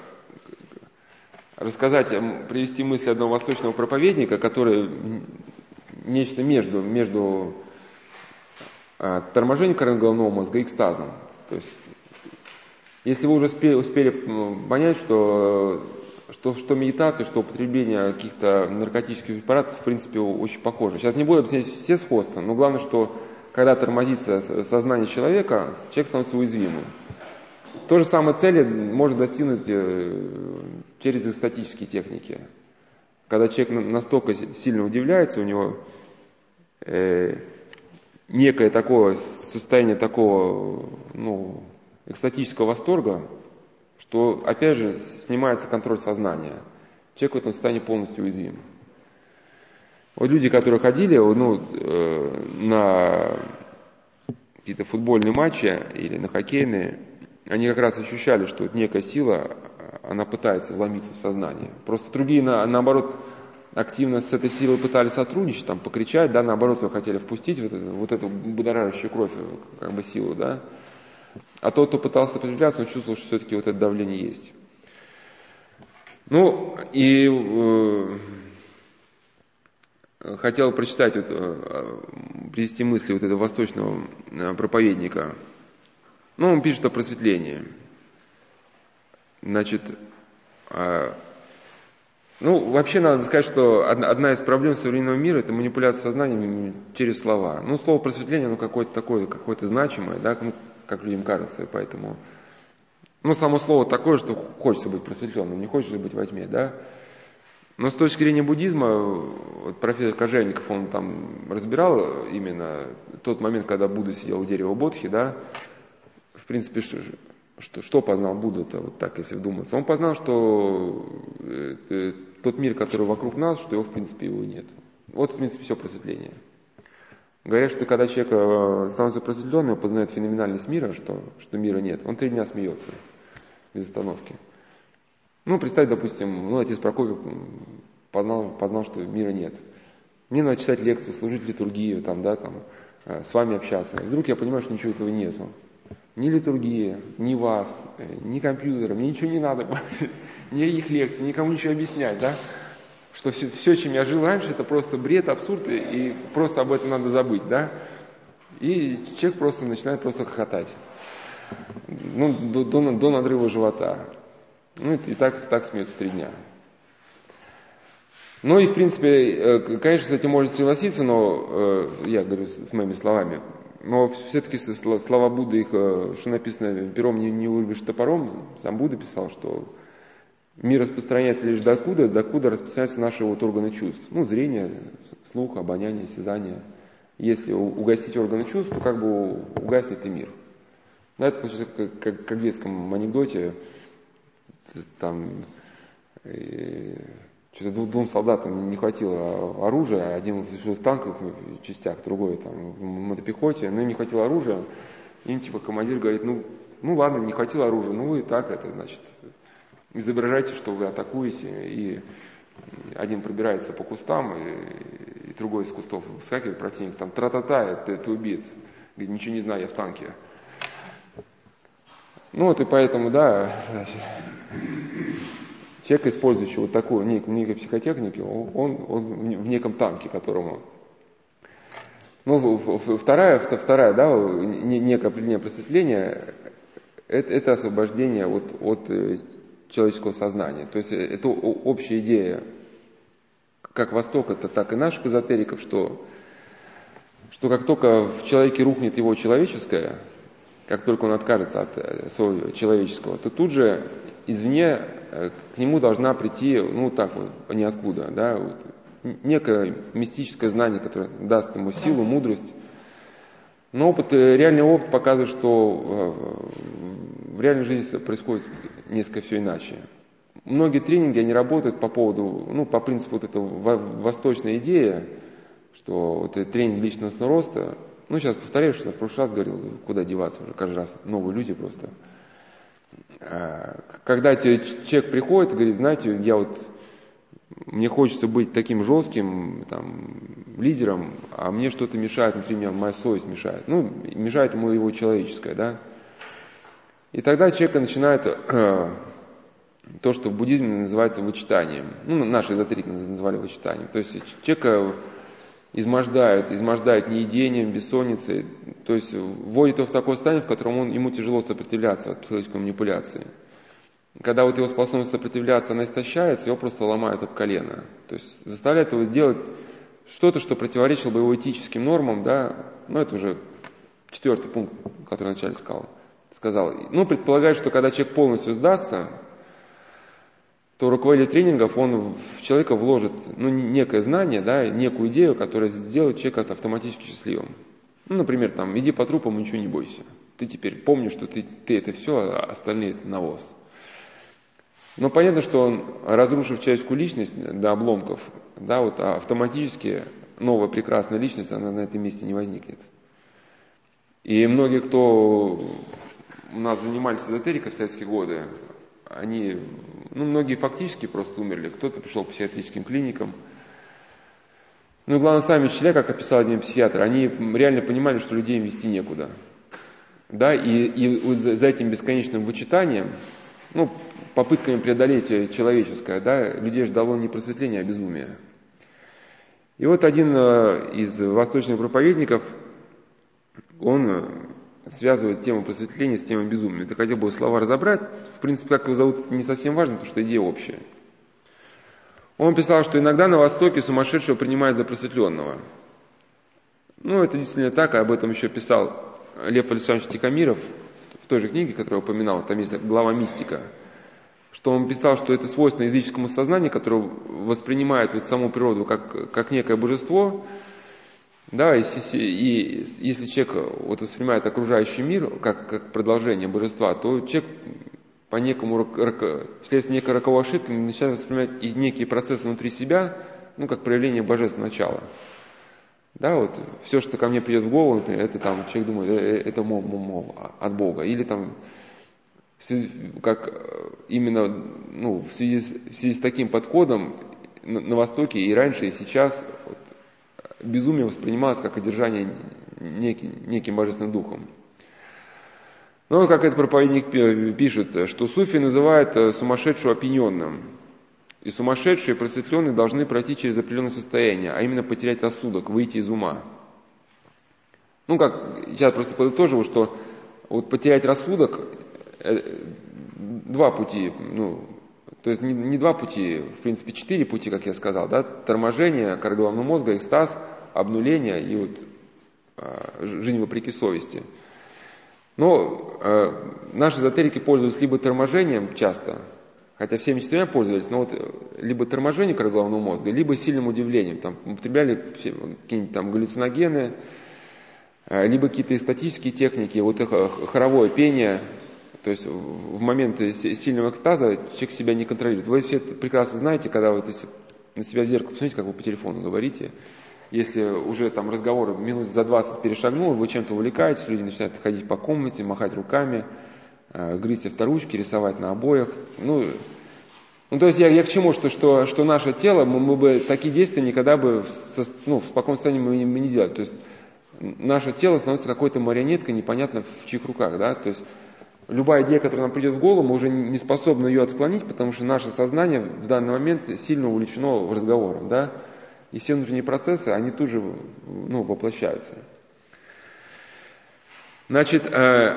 рассказать, привести мысли одного восточного проповедника, который нечто между, между а, торможением коры головного мозга и экстазом. То есть, если вы уже успели, успели понять, что, что, что медитация, что употребление каких-то наркотических препаратов, в принципе, очень похоже. Сейчас не буду объяснять все сходства, но главное, что когда тормозится сознание человека, человек становится уязвимым. То же самое цели можно достигнуть э, через экстатические техники. Когда человек настолько сильно удивляется, у него э, некое такое состояние такого, ну, экстатического восторга, что, опять же, снимается контроль сознания. Человек в этом состоянии полностью уязвим. Вот люди, которые ходили ну, э, на какие-то футбольные матчи или на хоккейные, они как раз ощущали, что вот некая сила, она пытается вломиться в сознание. Просто другие, на, наоборот, активно с этой силой пытались сотрудничать, там, покричать, да, наоборот, ее хотели впустить в это, вот эту будоражащую кровь, как бы, силу, да. А тот, кто пытался сопротивляться, он чувствовал, что все-таки вот это давление есть. Ну, и э, хотел прочитать, вот, э, привести мысли вот этого восточного э, проповедника. Ну, он пишет о просветлении. Значит, а, ну, вообще надо сказать, что одна из проблем современного мира – это манипуляция сознанием через слова. Ну, слово просветление, оно какое-то такое, какое-то значимое, да, как людям кажется, поэтому... Ну, само слово такое, что хочется быть просветленным, не хочется быть во тьме, да. Но с точки зрения буддизма, вот профессор Кожевников, он там разбирал именно тот момент, когда Будда сидел у дерева Бодхи, да, в принципе, что, что познал Будда-то, вот так, если вдуматься? Он познал, что э, э, тот мир, который вокруг нас, что его, в принципе, его нет. Вот, в принципе, все просветление. Говорят, что когда человек э, становится просветленным, он познает феноменальность мира, что, что мира нет, он три дня смеется без остановки. Ну, представь, допустим, ну, отец Прокопий познал, познал, что мира нет. Мне надо читать лекцию, служить литургию, там, да, там, э, с вами общаться. И вдруг я понимаю, что ничего этого нету ни литургия, ни вас, э, ни компьютера, мне ничего не надо, никаких лекций, никому ничего объяснять, да? Что все, все, чем я жил раньше, это просто бред, абсурд, и просто об этом надо забыть, да? И человек просто начинает просто хохотать. Ну, до, до, до надрыва живота. Ну, и, так, так смеется три дня. Ну и, в принципе, э, конечно, с этим можно согласиться, но э, я говорю с моими словами, но все-таки слова Будды, их, э, что написано, пером не, не вырубишь топором, сам Будда писал, что мир распространяется лишь докуда, докуда распространяются наши вот органы чувств. Ну, зрение, слух, обоняние, осязание. Если угасить органы чувств, то как бы угаснет и мир. Да, это получается как, как, как в детском анекдоте, там, и, что-то двум, двум солдатам не хватило оружия, один в танковых частях, другой там в мотопехоте, но им не хватило оружия. Им типа командир говорит, ну, ну ладно, не хватило оружия, ну вы так это, значит, изображайте, что вы атакуете, и один пробирается по кустам, и, и другой из кустов выскакивает противник, там тра-та-та, ты, ты убит. Говорит, ничего не знаю, я в танке. Ну вот и поэтому, да, значит, человек, использующий вот такую некую, некую психотехнику, он, он в неком танке, которому... Ну, вторая, вторая да, некое определение просветления, это, это освобождение от, от э, человеческого сознания. То есть э, это общая идея, как Восток, это так и наших эзотериков, что, что как только в человеке рухнет его человеческое, как только он откажется от э, своего человеческого, то тут же извне э, к нему должна прийти, ну так вот, ниоткуда, да, вот, некое мистическое знание, которое даст ему силу, мудрость. Но опыт, реальный опыт показывает, что в реальной жизни происходит несколько все иначе. Многие тренинги, они работают по поводу, ну, по принципу вот этого восточной идеи, что вот тренинг личностного роста, ну, сейчас повторяю, что в прошлый раз говорил, куда деваться уже, каждый раз новые люди просто. А, когда человек приходит и говорит, знаете, я вот, мне хочется быть таким жестким там, лидером, а мне что-то мешает, например, моя совесть мешает. Ну, мешает ему его человеческое, да. И тогда человек начинает э, то, что в буддизме называется вычитанием. Ну, наши эзотерики называли вычитанием. То есть человека измождают, измождают неедением, бессонницей, то есть вводит его в такое состояние, в котором он, ему тяжело сопротивляться от психологической манипуляции. Когда вот его способность сопротивляться, она истощается, его просто ломают об колено. То есть заставляет его сделать что-то, что противоречило бы его этическим нормам, да, ну это уже четвертый пункт, который вначале сказал. Сказал. Ну, предполагает, что когда человек полностью сдастся, то руководитель тренингов, он в человека вложит ну, некое знание, да, некую идею, которая сделает человека автоматически счастливым. Ну, например, там, иди по трупам, ничего не бойся. Ты теперь помнишь, что ты, ты это все, а остальные это навоз. Но понятно, что он, разрушив человеческую личность до обломков, да, вот автоматически новая прекрасная личность, она на этом месте не возникнет. И многие, кто у нас занимались эзотерикой в советские годы, они, ну, многие фактически просто умерли, кто-то пришел к психиатрическим клиникам. Ну главное, сами учителя, как описал один психиатр, они реально понимали, что людей вести некуда. Да, и, и за этим бесконечным вычитанием, ну, попытками преодолеть человеческое, да, людей ждало не просветление, а безумие. И вот один э, из восточных проповедников, он э, связывает тему просветления с темой безумия. Ты хотел бы слова разобрать. В принципе, как его зовут, не совсем важно, потому что идея общая. Он писал, что иногда на Востоке сумасшедшего принимают за просветленного. Ну, это действительно так, об этом еще писал Лев Александрович Тихомиров в той же книге, которую я упоминал, там есть глава «Мистика», что он писал, что это свойственно языческому сознанию, которое воспринимает вот саму природу как, как некое божество, да, и, и если человек вот воспринимает окружающий мир как, как продолжение божества, то человек по некому, вследствие некой роковой ошибки начинает воспринимать и некие процессы внутри себя, ну, как проявление божественного начала. Да, вот все, что ко мне придет в голову, например, это там, человек думает, «Э, э, это мол, мол, мол, от Бога. Или там, как э, именно ну, в, связи с, в связи с таким подходом на, на Востоке и раньше, и сейчас безумие воспринималось как одержание неким, неким божественным духом. Но, как этот проповедник пишет, что суфи называют э, сумасшедшего опьяненным. И сумасшедшие и просветленные должны пройти через определенное состояние, а именно потерять рассудок, выйти из ума. Ну, как я просто подытоживаю, что вот потерять рассудок, э, два пути, ну, то есть не, не два пути, в принципе, четыре пути, как я сказал, да, торможение коры головного мозга, экстаз, обнуление и вот э, жизнь вопреки совести. Но э, наши эзотерики пользуются либо торможением часто, хотя всеми четырьмя пользовались, но вот э, либо торможение коры головного мозга, либо сильным удивлением, там употребляли какие-нибудь там галлюциногены, э, либо какие-то эстатические техники, вот хоровое пение, то есть в момент сильного экстаза человек себя не контролирует. Вы все это прекрасно знаете, когда вот на себя в зеркало посмотрите, как вы по телефону говорите, если уже там разговор минут за 20 перешагнул, вы чем-то увлекаетесь, люди начинают ходить по комнате, махать руками, э, грызть авторучки, рисовать на обоях. Ну, ну то есть я, я к чему, что, что, что наше тело, мы, мы бы такие действия никогда бы в, ну, в спокойном состоянии мы, мы не делали. То есть наше тело становится какой-то марионеткой, непонятно в чьих руках, да, то есть любая идея, которая нам придет в голову, мы уже не способны ее отклонить, потому что наше сознание в данный момент сильно увлечено разговором, да, и все внутренние процессы, они тут же ну, воплощаются. Значит, э,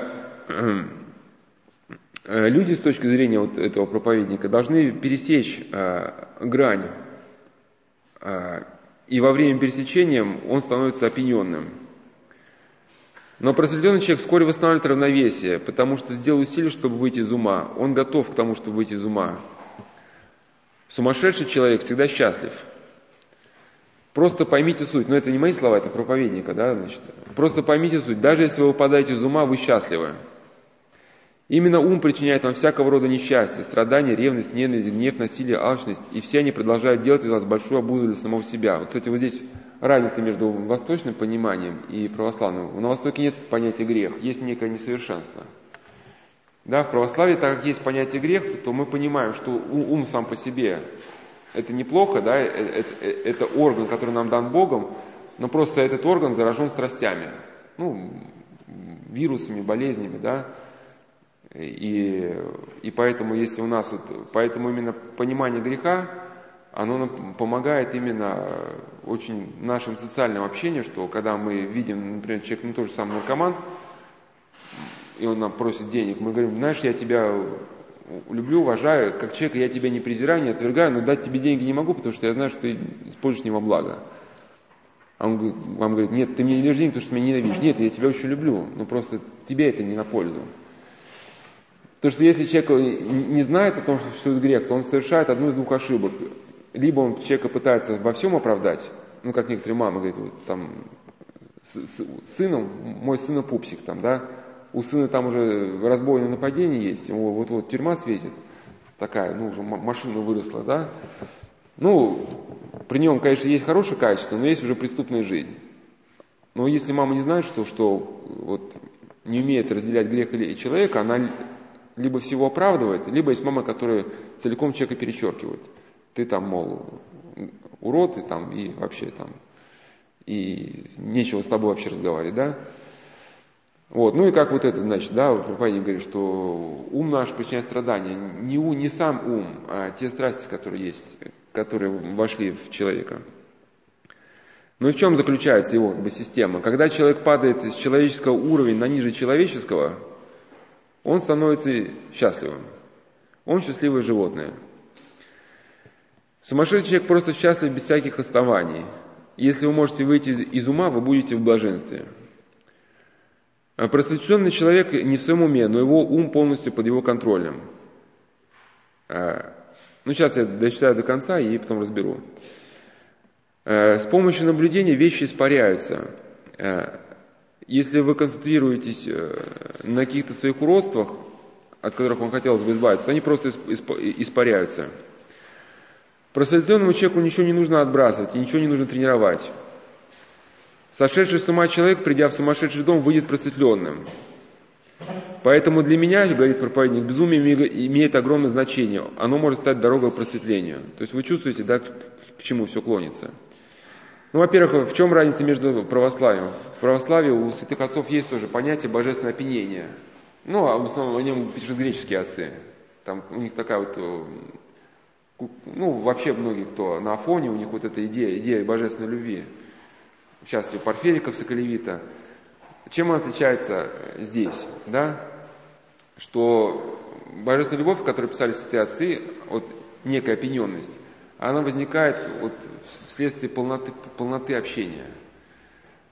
э, люди с точки зрения вот этого проповедника должны пересечь э, грань, э, и во время пересечения он становится опьяненным. Но просветленный человек вскоре восстанавливает равновесие, потому что сделал усилие, чтобы выйти из ума. Он готов к тому, чтобы выйти из ума. Сумасшедший человек всегда счастлив. Просто поймите суть. Но это не мои слова, это проповедника, да, значит. Просто поймите суть. Даже если вы выпадаете из ума, вы счастливы. Именно ум причиняет вам всякого рода несчастье, страдания, ревность, ненависть, гнев, насилие, алчность, и все они продолжают делать из вас большую обузу для самого себя. Вот, кстати, вот здесь разница между восточным пониманием и православным. На Востоке нет понятия грех, есть некое несовершенство. Да, в православии, так как есть понятие грех, то мы понимаем, что ум сам по себе это неплохо, да, это, э, э, это орган, который нам дан Богом, но просто этот орган заражен страстями, ну, вирусами, болезнями, да, и, и поэтому, если у нас вот, поэтому именно понимание греха, оно помогает именно очень нашему социальному общению, что когда мы видим, например, человек, ну, тоже самый наркоман, и он нам просит денег, мы говорим, знаешь, я тебя люблю, уважаю, как человека я тебя не презираю, не отвергаю, но дать тебе деньги не могу, потому что я знаю, что ты используешь не во благо. А он вам говорит, нет, ты мне не даешь денег, потому что меня ненавидишь. Нет, я тебя очень люблю, но просто тебе это не на пользу. Потому что если человек не знает о том, что существует грех, то он совершает одну из двух ошибок. Либо он человека пытается во всем оправдать, ну, как некоторые мамы говорят, вот, там, сыном, мой сын пупсик, там, да, у сына там уже разбойное нападение есть, ему вот-вот тюрьма светит, такая, ну, уже машина выросла, да. Ну, при нем, конечно, есть хорошее качество, но есть уже преступная жизнь. Но если мама не знает, что, что вот, не умеет разделять грех или человека, она либо всего оправдывает, либо есть мама, которая целиком человека перечеркивает. Ты там, мол, урод, и там, и вообще там, и нечего с тобой вообще разговаривать, да? Вот. Ну и как вот это, значит, да, вот проповедник говорит, что ум наш причиняет страдания. Не, у, не сам ум, а те страсти, которые есть, которые вошли в человека. Ну и в чем заключается его как бы, система? Когда человек падает из человеческого уровня на ниже человеческого, он становится счастливым. Он счастливое животное. Сумасшедший человек просто счастлив без всяких оснований. Если вы можете выйти из ума, вы будете в блаженстве. А человек не в своем уме, но его ум полностью под его контролем. А, ну, сейчас я дочитаю до конца и потом разберу. А, с помощью наблюдения вещи испаряются. Если вы концентрируетесь э, на каких-то своих уродствах, от которых вам хотелось бы избавиться, то они просто испаряются. Просветленному человеку ничего не нужно отбрасывать и ничего не нужно тренировать. Сошедший с ума человек, придя в сумасшедший дом, выйдет просветленным. Поэтому для меня, говорит проповедник, безумие имеет огромное значение. Оно может стать дорогой к просветлению. То есть вы чувствуете, да, к чему все клонится. Ну, во-первых, в чем разница между православием? В православии у святых отцов есть тоже понятие божественное опьянение. Ну, а в основном о нем пишут греческие отцы. Там у них такая вот, э, ну, вообще многие, кто на Афоне, у них вот эта идея, идея божественной любви в частности, Порфириков, Соколевита. Чем он отличается здесь? Да? Что божественная любовь, которую писали святые отцы, вот некая опьяненность, она возникает вот вследствие полноты, полноты общения.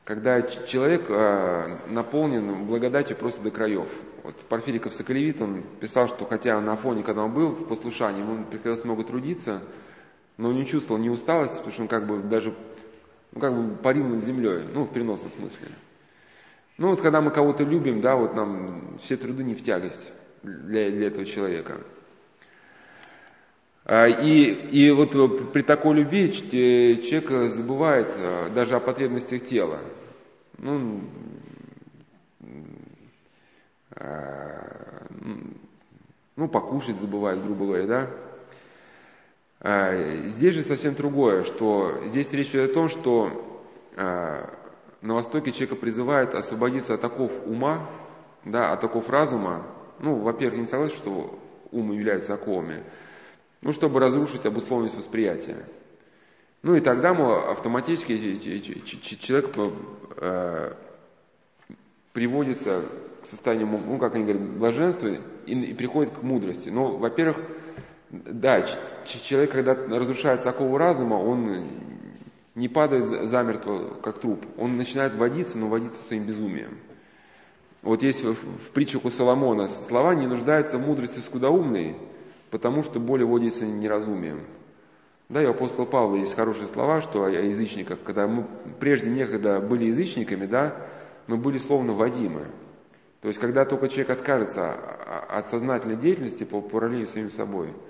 Когда человек э, наполнен благодатью просто до краев. Вот Порфириков Соколевит, он писал, что хотя на Афоне, когда он был в послушании, ему приходилось много трудиться, но он не чувствовал ни усталости, потому что он как бы даже ну, как бы парил над землей, ну, в переносном смысле. Ну, вот когда мы кого-то любим, да, вот нам все труды не в тягость для, для этого человека. А, и, и вот при такой любви э, человек забывает э, даже о потребностях тела. Ну, а, ну, покушать забывает, грубо говоря, да. А, здесь же совсем другое, что здесь речь идет о том, что а, на Востоке человека призывает освободиться от оков ума, да, от оков разума. Ну, во-первых, не согласен, что ум является оковами, ну, чтобы разрушить обусловленность восприятия. Ну и тогда, мол, автоматически человек э, приводится к состоянию, ну, как они говорят, блаженства и, и приходит к мудрости. Но, во-первых, да, человек, когда разрушается окову разума, он не падает замертво, как труп. Он начинает водиться, но водиться своим безумием. Вот есть в, в притчах у Соломона слова «не нуждается в мудрости скудоумной, потому что более водится неразумием». Да, и у апостола Павла есть хорошие слова, что о язычниках, когда мы прежде некогда были язычниками, да, мы были словно водимы. То есть, когда только человек откажется от сознательной деятельности по параллели с самим собой –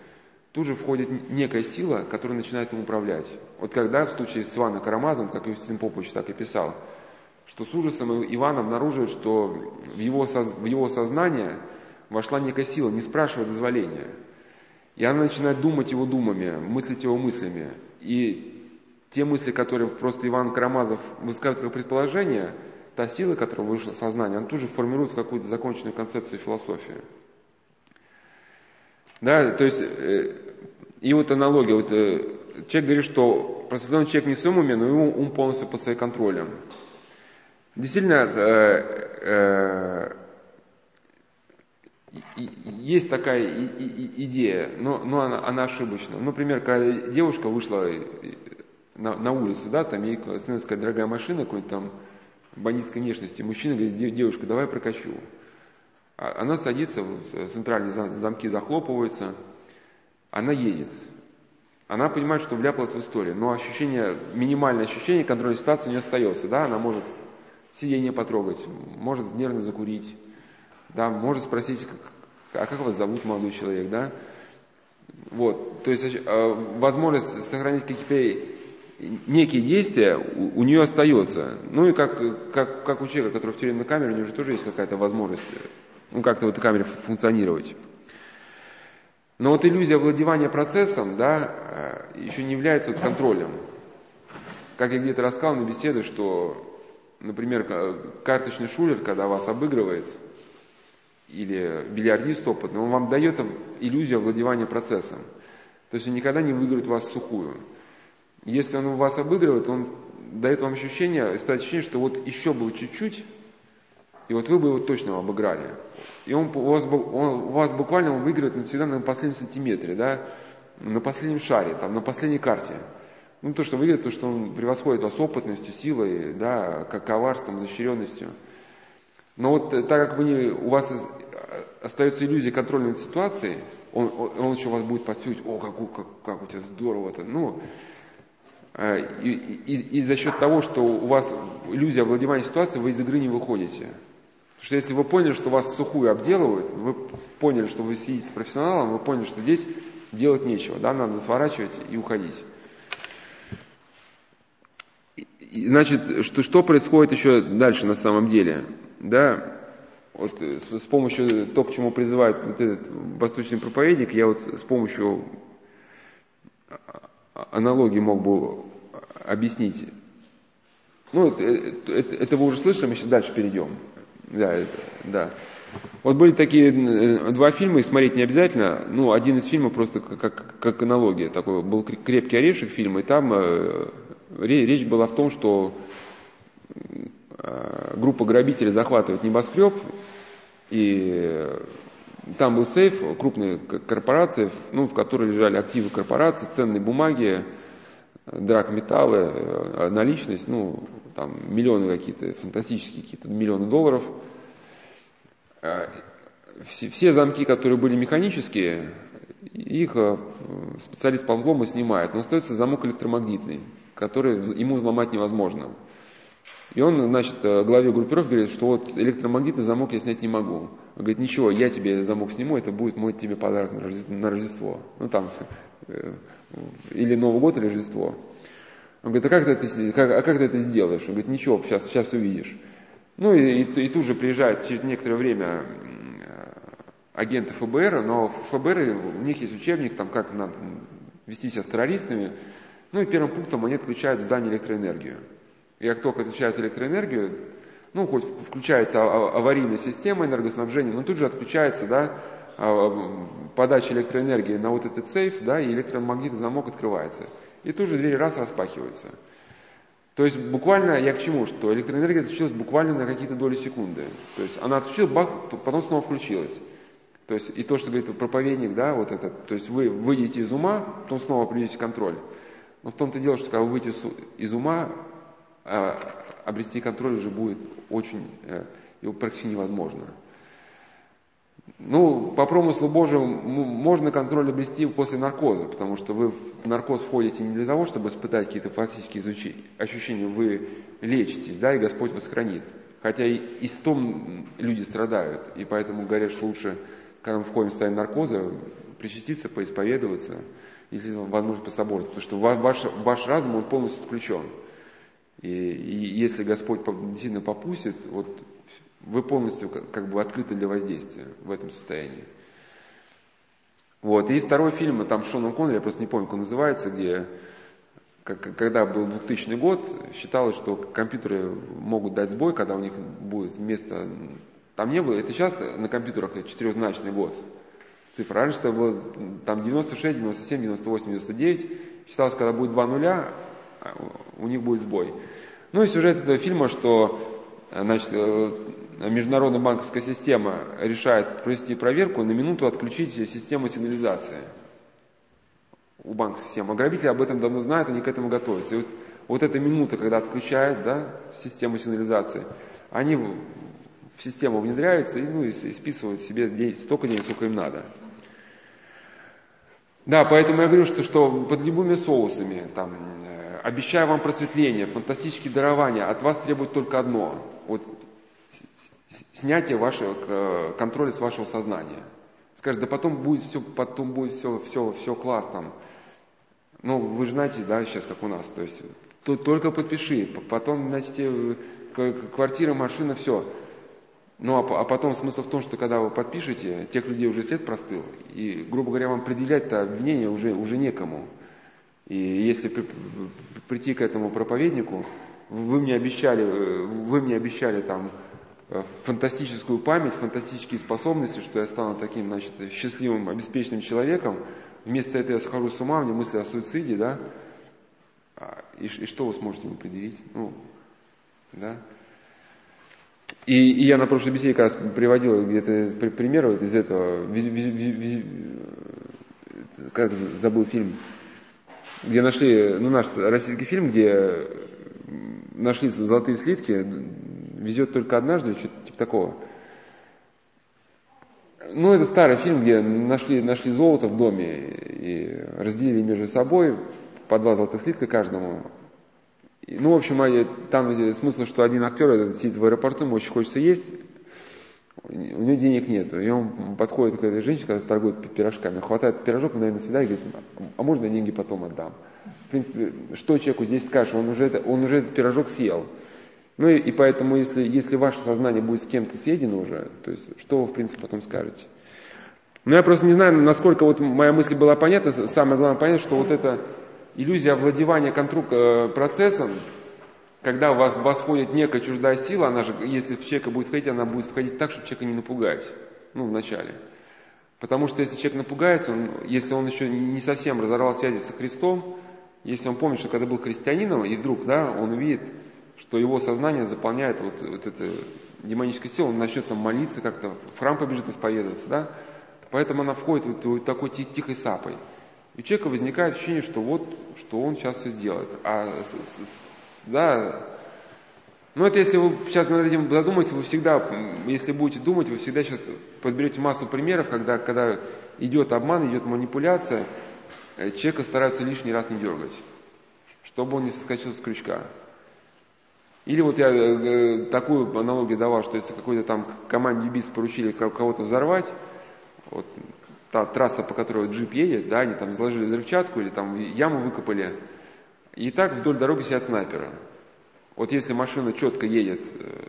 тут же входит некая сила, которая начинает им управлять. Вот когда в случае с Иваном Карамазом, как Иосиф Попович так и писал, что с ужасом Иван обнаруживает, что в его, в его сознание вошла некая сила, не спрашивая дозволения. И она начинает думать его думами, мыслить его мыслями. И те мысли, которые просто Иван Карамазов высказывает как предположение, та сила, которая вышла в сознание, она тут же формирует какую-то законченную концепцию философии. Да, то есть, э, и вот аналогия, вот, э, человек говорит, что просветленный человек не в своем уме, но его ум полностью под своим контролем. Действительно, э, э, есть такая идея, но, но она, она ошибочна. Например, когда девушка вышла на, на улицу, да, там ей становится какая дорогая машина, какой-то там бандитской внешности, мужчина говорит, девушка, давай прокачу. А она садится, центральные замки захлопываются, она едет. Она понимает, что вляпалась в историю, но ощущение, минимальное ощущение контрольной ситуации не остается. Да? Она может сиденье потрогать, может нервно закурить, да? может спросить, а как вас зовут, молодой человек, да? Вот, то есть э, возможность сохранить какие-то некие действия у, у нее остается. Ну и как, как, как у человека, который в тюремной камере, у него же тоже есть какая-то возможность ну, как-то в этой камере функционировать. Но вот иллюзия владевания процессом, да, э, еще не является вот контролем. Как я где-то рассказал на беседе, что, например, карточный шулер, когда вас обыгрывает, или бильярдист опытный, он вам дает иллюзию владевания процессом. То есть он никогда не выиграет вас сухую. Если он вас обыгрывает, он дает вам ощущение, испытать ощущение, что вот еще бы чуть-чуть, и вот вы бы его точно обыграли. И он у вас, он, у вас буквально он выиграет навсегда на последнем сантиметре, да, на последнем шаре, там, на последней карте. Ну, то, что выиграет, то, что он превосходит вас опытностью, силой, да, как коварством, изощренностью. Но вот э, так как вы не, у вас остается иллюзия контроля над ситуацией, он, он еще вас будет постигать, о, как, как, как у тебя здорово-то. Ну, э, и, и, и за счет того, что у вас иллюзия овладевания ситуацией, вы из игры не выходите. Потому что если вы поняли, что вас сухую обделывают, вы поняли, что вы сидите с профессионалом, вы поняли, что здесь делать нечего, да, надо сворачивать и уходить. И, значит, что, что происходит еще дальше на самом деле? Да, вот с, с помощью того, к чему призывает вот этот восточный проповедник, я вот с помощью аналогии мог бы объяснить. Ну, это, это, это вы уже слышали, мы сейчас дальше перейдем. Да, это, да. Вот были такие э, два фильма, и смотреть не обязательно. Ну, один из фильмов просто как, как аналогия. Такой был «Крепкий орешек» фильм, и там э, речь была в том, что э, группа грабителей захватывает небоскреб, и там был сейф крупной корпорации, ну, в которой лежали активы корпорации, ценные бумаги, драгметаллы, э, наличность, ну, там миллионы какие-то, фантастические какие-то миллионы долларов. Э, все, все замки, которые были механические, их э, специалист по взлому снимает, но остается замок электромагнитный, который ему взломать невозможно. И он, значит, главе группировки говорит, что вот электромагнитный замок я снять не могу. Он говорит, ничего, я тебе замок сниму, это будет мой тебе подарок на Рождество. Ну там или Новый год, или Рождество. Он говорит, а как ты это, как, а как ты это сделаешь? Он говорит, ничего, сейчас, сейчас увидишь. Ну и, и, и тут же приезжает через некоторое время агенты ФБР, но в ФБР у них есть учебник, там как надо вести себя с террористами. Ну и первым пунктом они отключают в здании электроэнергию. Как только отключается электроэнергию, ну хоть включается аварийная система энергоснабжения, но тут же отключается, да, а, подачи электроэнергии на вот этот сейф, да, и электромагнитный замок открывается. И тут же двери раз распахиваются. То есть буквально, я к чему, что электроэнергия отключилась буквально на какие-то доли секунды. То есть она отключилась, бах, потом снова включилась. То есть и то, что говорит проповедник, да, вот это, то есть вы выйдете из ума, потом снова придете контроль. Но в том-то дело, что когда вы выйдете из ума, а, обрести контроль уже будет очень, э, практически невозможно. Ну, по промыслу Божьему можно контроль обрести после наркоза, потому что вы в наркоз входите не для того, чтобы испытать какие-то фактические ощущения, вы лечитесь, да, и Господь вас хранит. Хотя и, и с том люди страдают, и поэтому говорят, что лучше, когда мы входим в состояние наркоза, причаститься, поисповедоваться, если возможно пособорствовать, потому что ваш, ваш разум, он полностью отключен. И, и если Господь действительно попустит, вот вы полностью как бы открыты для воздействия в этом состоянии. Вот. И второй фильм, там Шоном Коннери, я просто не помню, как он называется, где когда был 2000 год, считалось, что компьютеры могут дать сбой, когда у них будет место... Там не было, это сейчас на компьютерах четырехзначный год. цифр. Раньше это было там 96, 97, 98, 99. Считалось, когда будет два нуля, у них будет сбой. Ну и сюжет этого фильма, что значит, э, международная банковская система решает провести проверку, на минуту отключить систему сигнализации у банковской системы. Ограбители об этом давно знают, они к этому готовятся. И вот, вот эта минута, когда отключают да, систему сигнализации, они в, систему внедряются и, ну, и, списывают себе столько денег, сколько им надо. Да, поэтому я говорю, что, что под любыми соусами, там, э, обещаю вам просветление, фантастические дарования, от вас требует только одно. Вот снятие вашего контроля с вашего сознания. Скажет, да потом будет все, потом будет все, все, все класс там. Ну, вы же знаете, да, сейчас как у нас, то есть то, только подпиши, потом, значит, э, квартира, машина, все. Ну, а, а потом смысл в том, что когда вы подпишете, тех людей уже след простыл, и, грубо говоря, вам предъявлять-то обвинение уже, уже некому. И если при, прийти к этому проповеднику, вы мне обещали, э, вы мне обещали там э, фантастическую память, фантастические способности, что я стану таким, значит, счастливым, обеспеченным человеком. Вместо этого я схожу с ума, у меня мысли о суициде, да? А, и, и что вы сможете ему предъявить? Ну, да? И, и я на прошлой беседе как раз приводил где-то пример вот из этого, виз, как забыл фильм, где нашли, ну наш российский фильм, где нашли золотые слитки, везет только однажды, что-то типа такого. Ну, это старый фильм, где нашли, нашли золото в доме и разделили между собой по два золотых слитка каждому. Ну, в общем, там смысл, что один актер сидит в аэропорту, ему очень хочется есть, у него денег нет. И он подходит к этой женщине, которая торгует пирожками, хватает пирожок, наверное, всегда говорит, а можно я деньги потом отдам? В принципе, что человеку здесь скажешь, он уже, он уже этот пирожок съел. Ну и, и поэтому, если, если ваше сознание будет с кем-то съедено уже, то есть, что вы, в принципе, потом скажете? Ну, я просто не знаю, насколько вот моя мысль была понятна. Самое главное понять, что вот эта иллюзия овладевания контроль, э, процессом, когда у вас, в вас входит некая чуждая сила, она же, если в человека будет входить, она будет входить так, чтобы человека не напугать. Ну, вначале. Потому что если человек напугается, он, если он еще не совсем разорвал связи со Христом, если он помнит, что когда был христианином, и вдруг, да, он увидит, что его сознание заполняет вот, вот эта демоническая сила, он начнет там молиться как-то, в храм побежит исповедоваться, да, поэтому она входит вот, вот такой тих, тихой сапой. И у человека возникает ощущение, что вот, что он сейчас все сделает. А с, с, да, ну это если вы сейчас над этим задумаетесь, вы всегда, если будете думать, вы всегда сейчас подберете массу примеров, когда, когда идет обман, идет манипуляция, Э, человека стараются лишний раз не дергать, чтобы он не соскочил с крючка. Или вот я э, такую аналогию давал, что если какой-то там команде БИС поручили кого-то взорвать, вот та трасса, по которой джип едет, да, они там заложили взрывчатку или там яму выкопали, и так вдоль дороги сидят снайперы. Вот если машина четко едет э,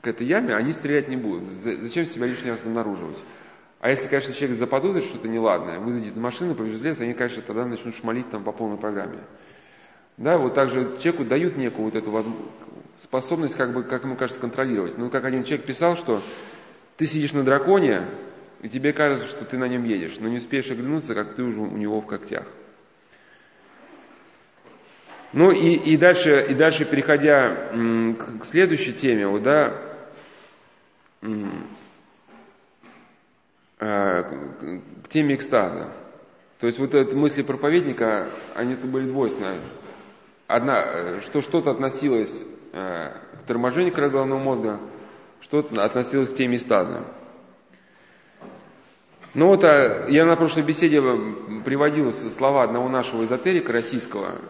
к этой яме, они стрелять не будут. Зачем себя лишний раз обнаруживать? А если, конечно, человек заподозрит что-то неладное, вызовет из машины, побежит в лес, они, конечно, тогда начнут шмалить там по полной программе. Да, вот также человеку дают некую вот эту способность, как бы, как ему кажется, контролировать. Ну, как один человек писал, что ты сидишь на драконе, и тебе кажется, что ты на нем едешь, но не успеешь оглянуться, как ты уже у него в когтях. Ну и, и, дальше, и дальше, переходя к, к следующей теме, вот, да, Э, к теме экстаза. То есть вот эти мысли проповедника, они тут были двойственные. Одна, э, что что-то относилось э, к торможению коры головного мозга, что-то относилось к теме экстаза. Ну вот я на прошлой беседе приводил слова одного нашего эзотерика российского,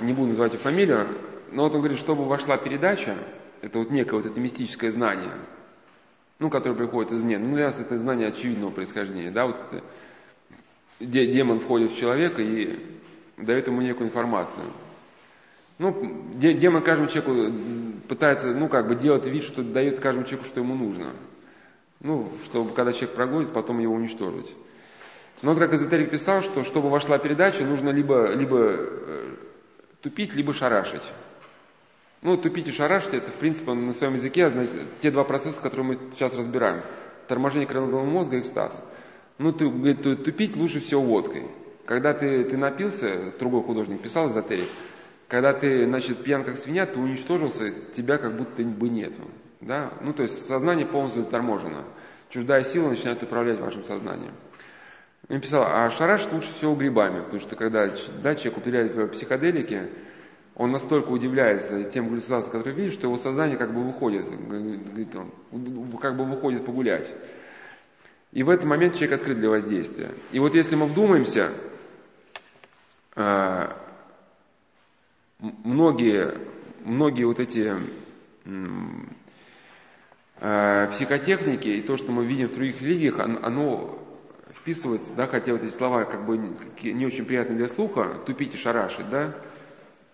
не буду называть его фамилию, но вот он говорит, чтобы вошла передача, это вот некое вот это мистическое знание, ну, который приходит из нет. Ну, для нас это знание очевидного происхождения, да, вот это, демон входит в человека и дает ему некую информацию. Ну, демон каждому человеку пытается, ну, как бы делать вид, что дает каждому человеку, что ему нужно. Ну, чтобы, когда человек прогонит, потом его уничтожить. Но вот как эзотерик писал, что чтобы вошла передача, нужно либо, либо э, тупить, либо шарашить. Ну, тупить и шарашить, это, в принципе, на своем языке значит, те два процесса, которые мы сейчас разбираем. Торможение коронного мозга и экстаз. Ну, ты, говорит, тупить лучше всего водкой. Когда ты, ты напился, другой художник писал эзотерик, когда ты, значит, пьян как свинья, ты уничтожился, тебя как будто бы нету. Да? Ну, то есть сознание полностью заторможено. Чуждая сила начинает управлять вашим сознанием. Он писал, а шарашить лучше всего грибами, потому что когда да, человек упирает психоделики, он настолько удивляется тем галлюцинациям, которые видит, что его сознание как бы выходит, говорит он, как бы выходит погулять. И в этот момент человек открыт для воздействия. И вот если мы вдумаемся, а, многие, многие вот эти а, психотехники и то, что мы видим в других религиях, оно вписывается, да, хотя вот эти слова как бы не очень приятны для слуха, тупить и шарашить, да,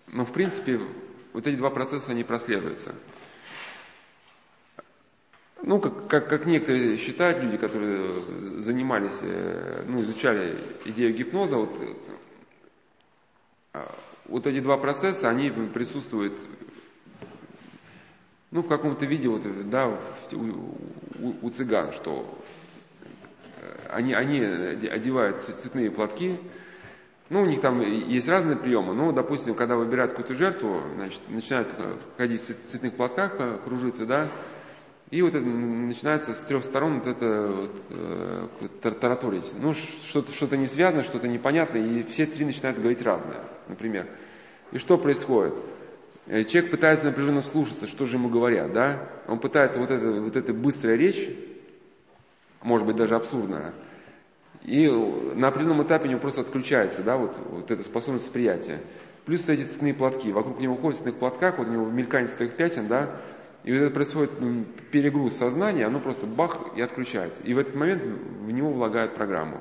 но в принципе вот эти два процесса, они прослеживаются. Ну, как, как, как некоторые считают люди, которые занимались, э, ну, изучали идею гипноза, вот, а, вот эти два процесса, они присутствуют ну, в каком-то виде, вот, да, у, у, у цыган, что э, они, они одевают цветные платки, ну, у них там есть разные приемы, но, допустим, когда выбирают какую-то жертву, значит, начинают ходить в цветных платках, э, кружиться, да, и вот это начинается с трех сторон вот это вот, э, тараторить. Ну, что-то, что-то не связано, что-то непонятное, и все три начинают говорить разное, например. И что происходит? Э, человек пытается напряженно слушаться, что же ему говорят, да? Он пытается вот это, вот эта быстрая речь, может быть даже абсурдная, и на определенном этапе у него просто отключается, да, вот, вот эта способность восприятия. Плюс эти цветные платки. Вокруг него ходят в цветных платках, вот у него мелькание цветных пятен, да, и вот это происходит перегруз сознания, оно просто бах и отключается. И в этот момент в него влагают программу.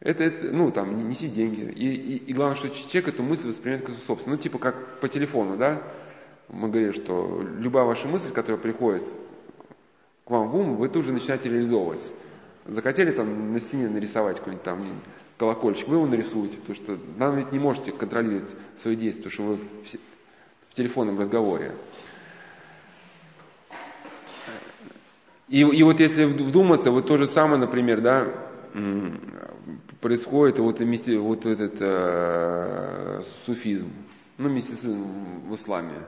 Это, это ну, там, неси деньги. И, и, и главное, что человек эту мысль воспринимает как собственную. Ну, типа как по телефону, да? Мы говорим, что любая ваша мысль, которая приходит к вам в ум, вы тут же начинаете реализовывать. Захотели там на стене нарисовать какой-нибудь там колокольчик, вы его нарисуете, потому что вам ведь не можете контролировать свои действия, потому что вы в телефонном разговоре. И, и вот если вдуматься, вот то же самое, например, да, происходит вот, вот этот э, суфизм, ну, мистицизм в исламе.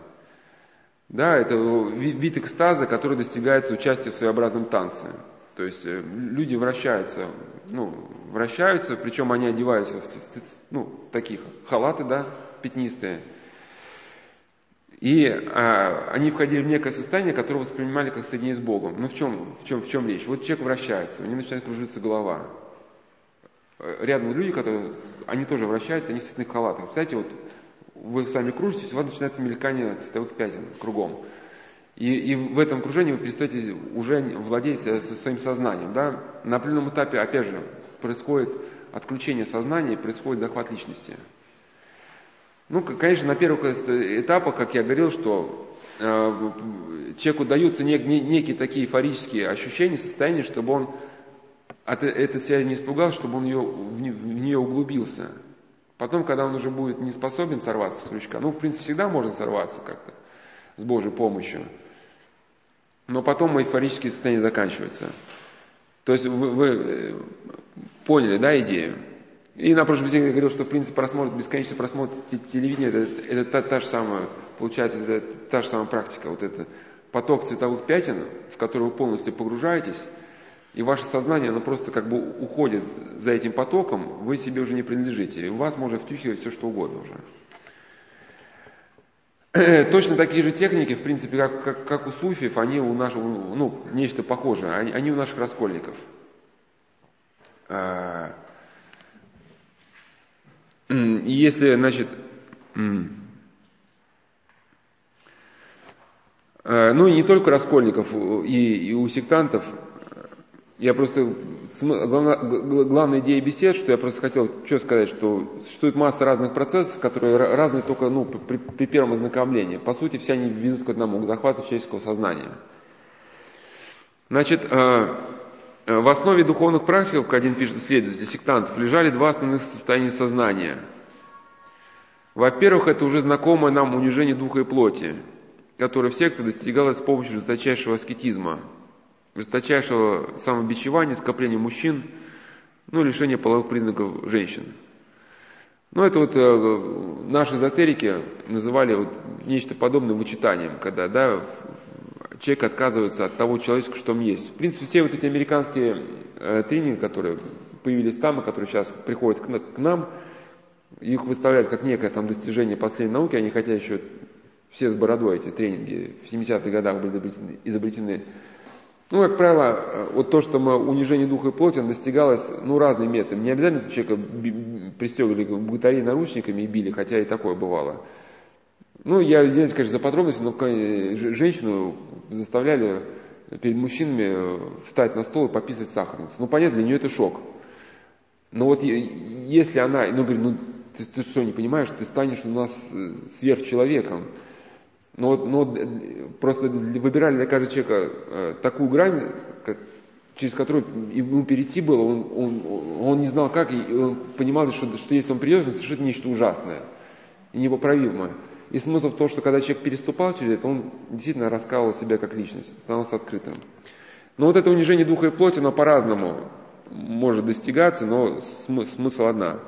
Да, это вид экстаза, который достигается участием в своеобразном танце. То есть э, люди вращаются, ну, вращаются, причем они одеваются в, ну, в таких халаты, да, пятнистые. И а, они входили в некое состояние, которое воспринимали как соединение с Богом. Ну в чем, в чем, в чем речь? Вот человек вращается, у него начинает кружиться голова. Э, рядом люди, которые, они тоже вращаются, они в цветных халатах. Представляете, вот вы сами кружитесь, у вас начинается мелькание цветовых пятен кругом. И, и в этом окружении вы перестаете уже владеть э, своим сознанием. Да? На определенном этапе, опять же, происходит отключение сознания происходит захват личности. Ну, конечно, на первых этапах, как я говорил, что э, человеку даются не, не, некие такие эйфорические ощущения, состояния, чтобы он от э, этой связи не испугался, чтобы он ее, в нее углубился. Потом, когда он уже будет не способен сорваться с крючка, ну, в принципе, всегда можно сорваться как-то с Божьей помощью, но потом эйфорические состояния заканчиваются. То есть вы, вы э, поняли, да, идею? И на прошлом я говорил, что в принципе просмотр, бесконечный просмотр телевидения, это, это та, та же самая, получается, это та же самая практика. Вот это поток цветовых пятен, в который вы полностью погружаетесь, и ваше сознание, оно просто как бы уходит за этим потоком, вы себе уже не принадлежите. И у вас можно втюхивать все, что угодно уже. Точно такие же техники, в принципе, как, как, как у суфиев, они у наших, ну, нечто похожее, они, они у наших раскольников. А, и если, значит, э, ну и не только раскольников, и, и у сектантов, я просто, главная, идея бесед, что я просто хотел что сказать, что существует масса разных процессов, которые разные только ну, при, при первом ознакомлении. По сути, все они ведут к одному, к захвату человеческого сознания. Значит, э, Э, в основе духовных практик, как один пишет исследователь сектантов, лежали два основных состояния сознания. Во-первых, это уже знакомое нам унижение духа и плоти, которое в секте достигалось с помощью жесточайшего аскетизма, жесточайшего самобичевания, скопления мужчин, ну, лишение половых признаков женщин. Ну, это вот э, наши эзотерики называли вот нечто подобное вычитанием, когда, да, человек отказывается от того человеческого, что он есть. В принципе, все вот эти американские э, тренинги, которые появились там, и которые сейчас приходят к, к нам, их выставляют как некое там достижение последней науки, они хотя еще все с бородой эти тренинги в 70-х годах были изобретены, изобретены ну, как правило, э, вот то, что мы унижение духа и плоти, достигалось, ну, разными методами. Не обязательно человека пристегивали к богатарей наручниками и били, хотя и такое бывало. Ну, я извиняюсь, конечно, за подробности, но женщину заставляли перед мужчинами э, встать на стол и пописать сахарницу. Ну, понятно, для нее это шок. Но вот если она, ну, говорит, ну, ты, ты что, не понимаешь, ты станешь у нас э, сверхчеловеком. Но, но просто выбирали для каждого человека э, такую грань, через которую ему перейти было, он, он, он не знал как, и он понимал, что, что если он придет, он совершит нечто ужасное непоправимое. И смысл в том, что когда человек переступал через это, он действительно раскалывал себя как личность, становился открытым. Но вот это унижение духа и плоти, оно по-разному может достигаться, но смысл одна.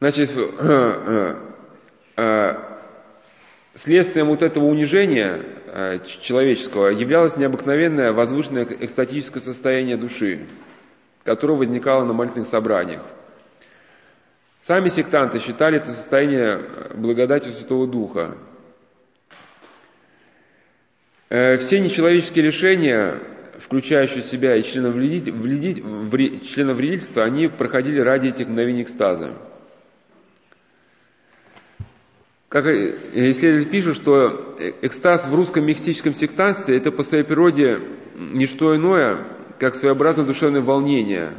Значит, э, э, Следствием вот этого унижения э, человеческого являлось необыкновенное возвышенное экстатическое состояние души, которое возникало на молитвенных собраниях. Сами сектанты считали это состояние э, благодатью Святого Духа. Э, все нечеловеческие решения, включающие в себя и членовредительства, они проходили ради этих мгновений экстаза. Как исследователи пишут, что экстаз в русском мистическом сектантстве – это по своей природе не что иное, как своеобразное душевное волнение,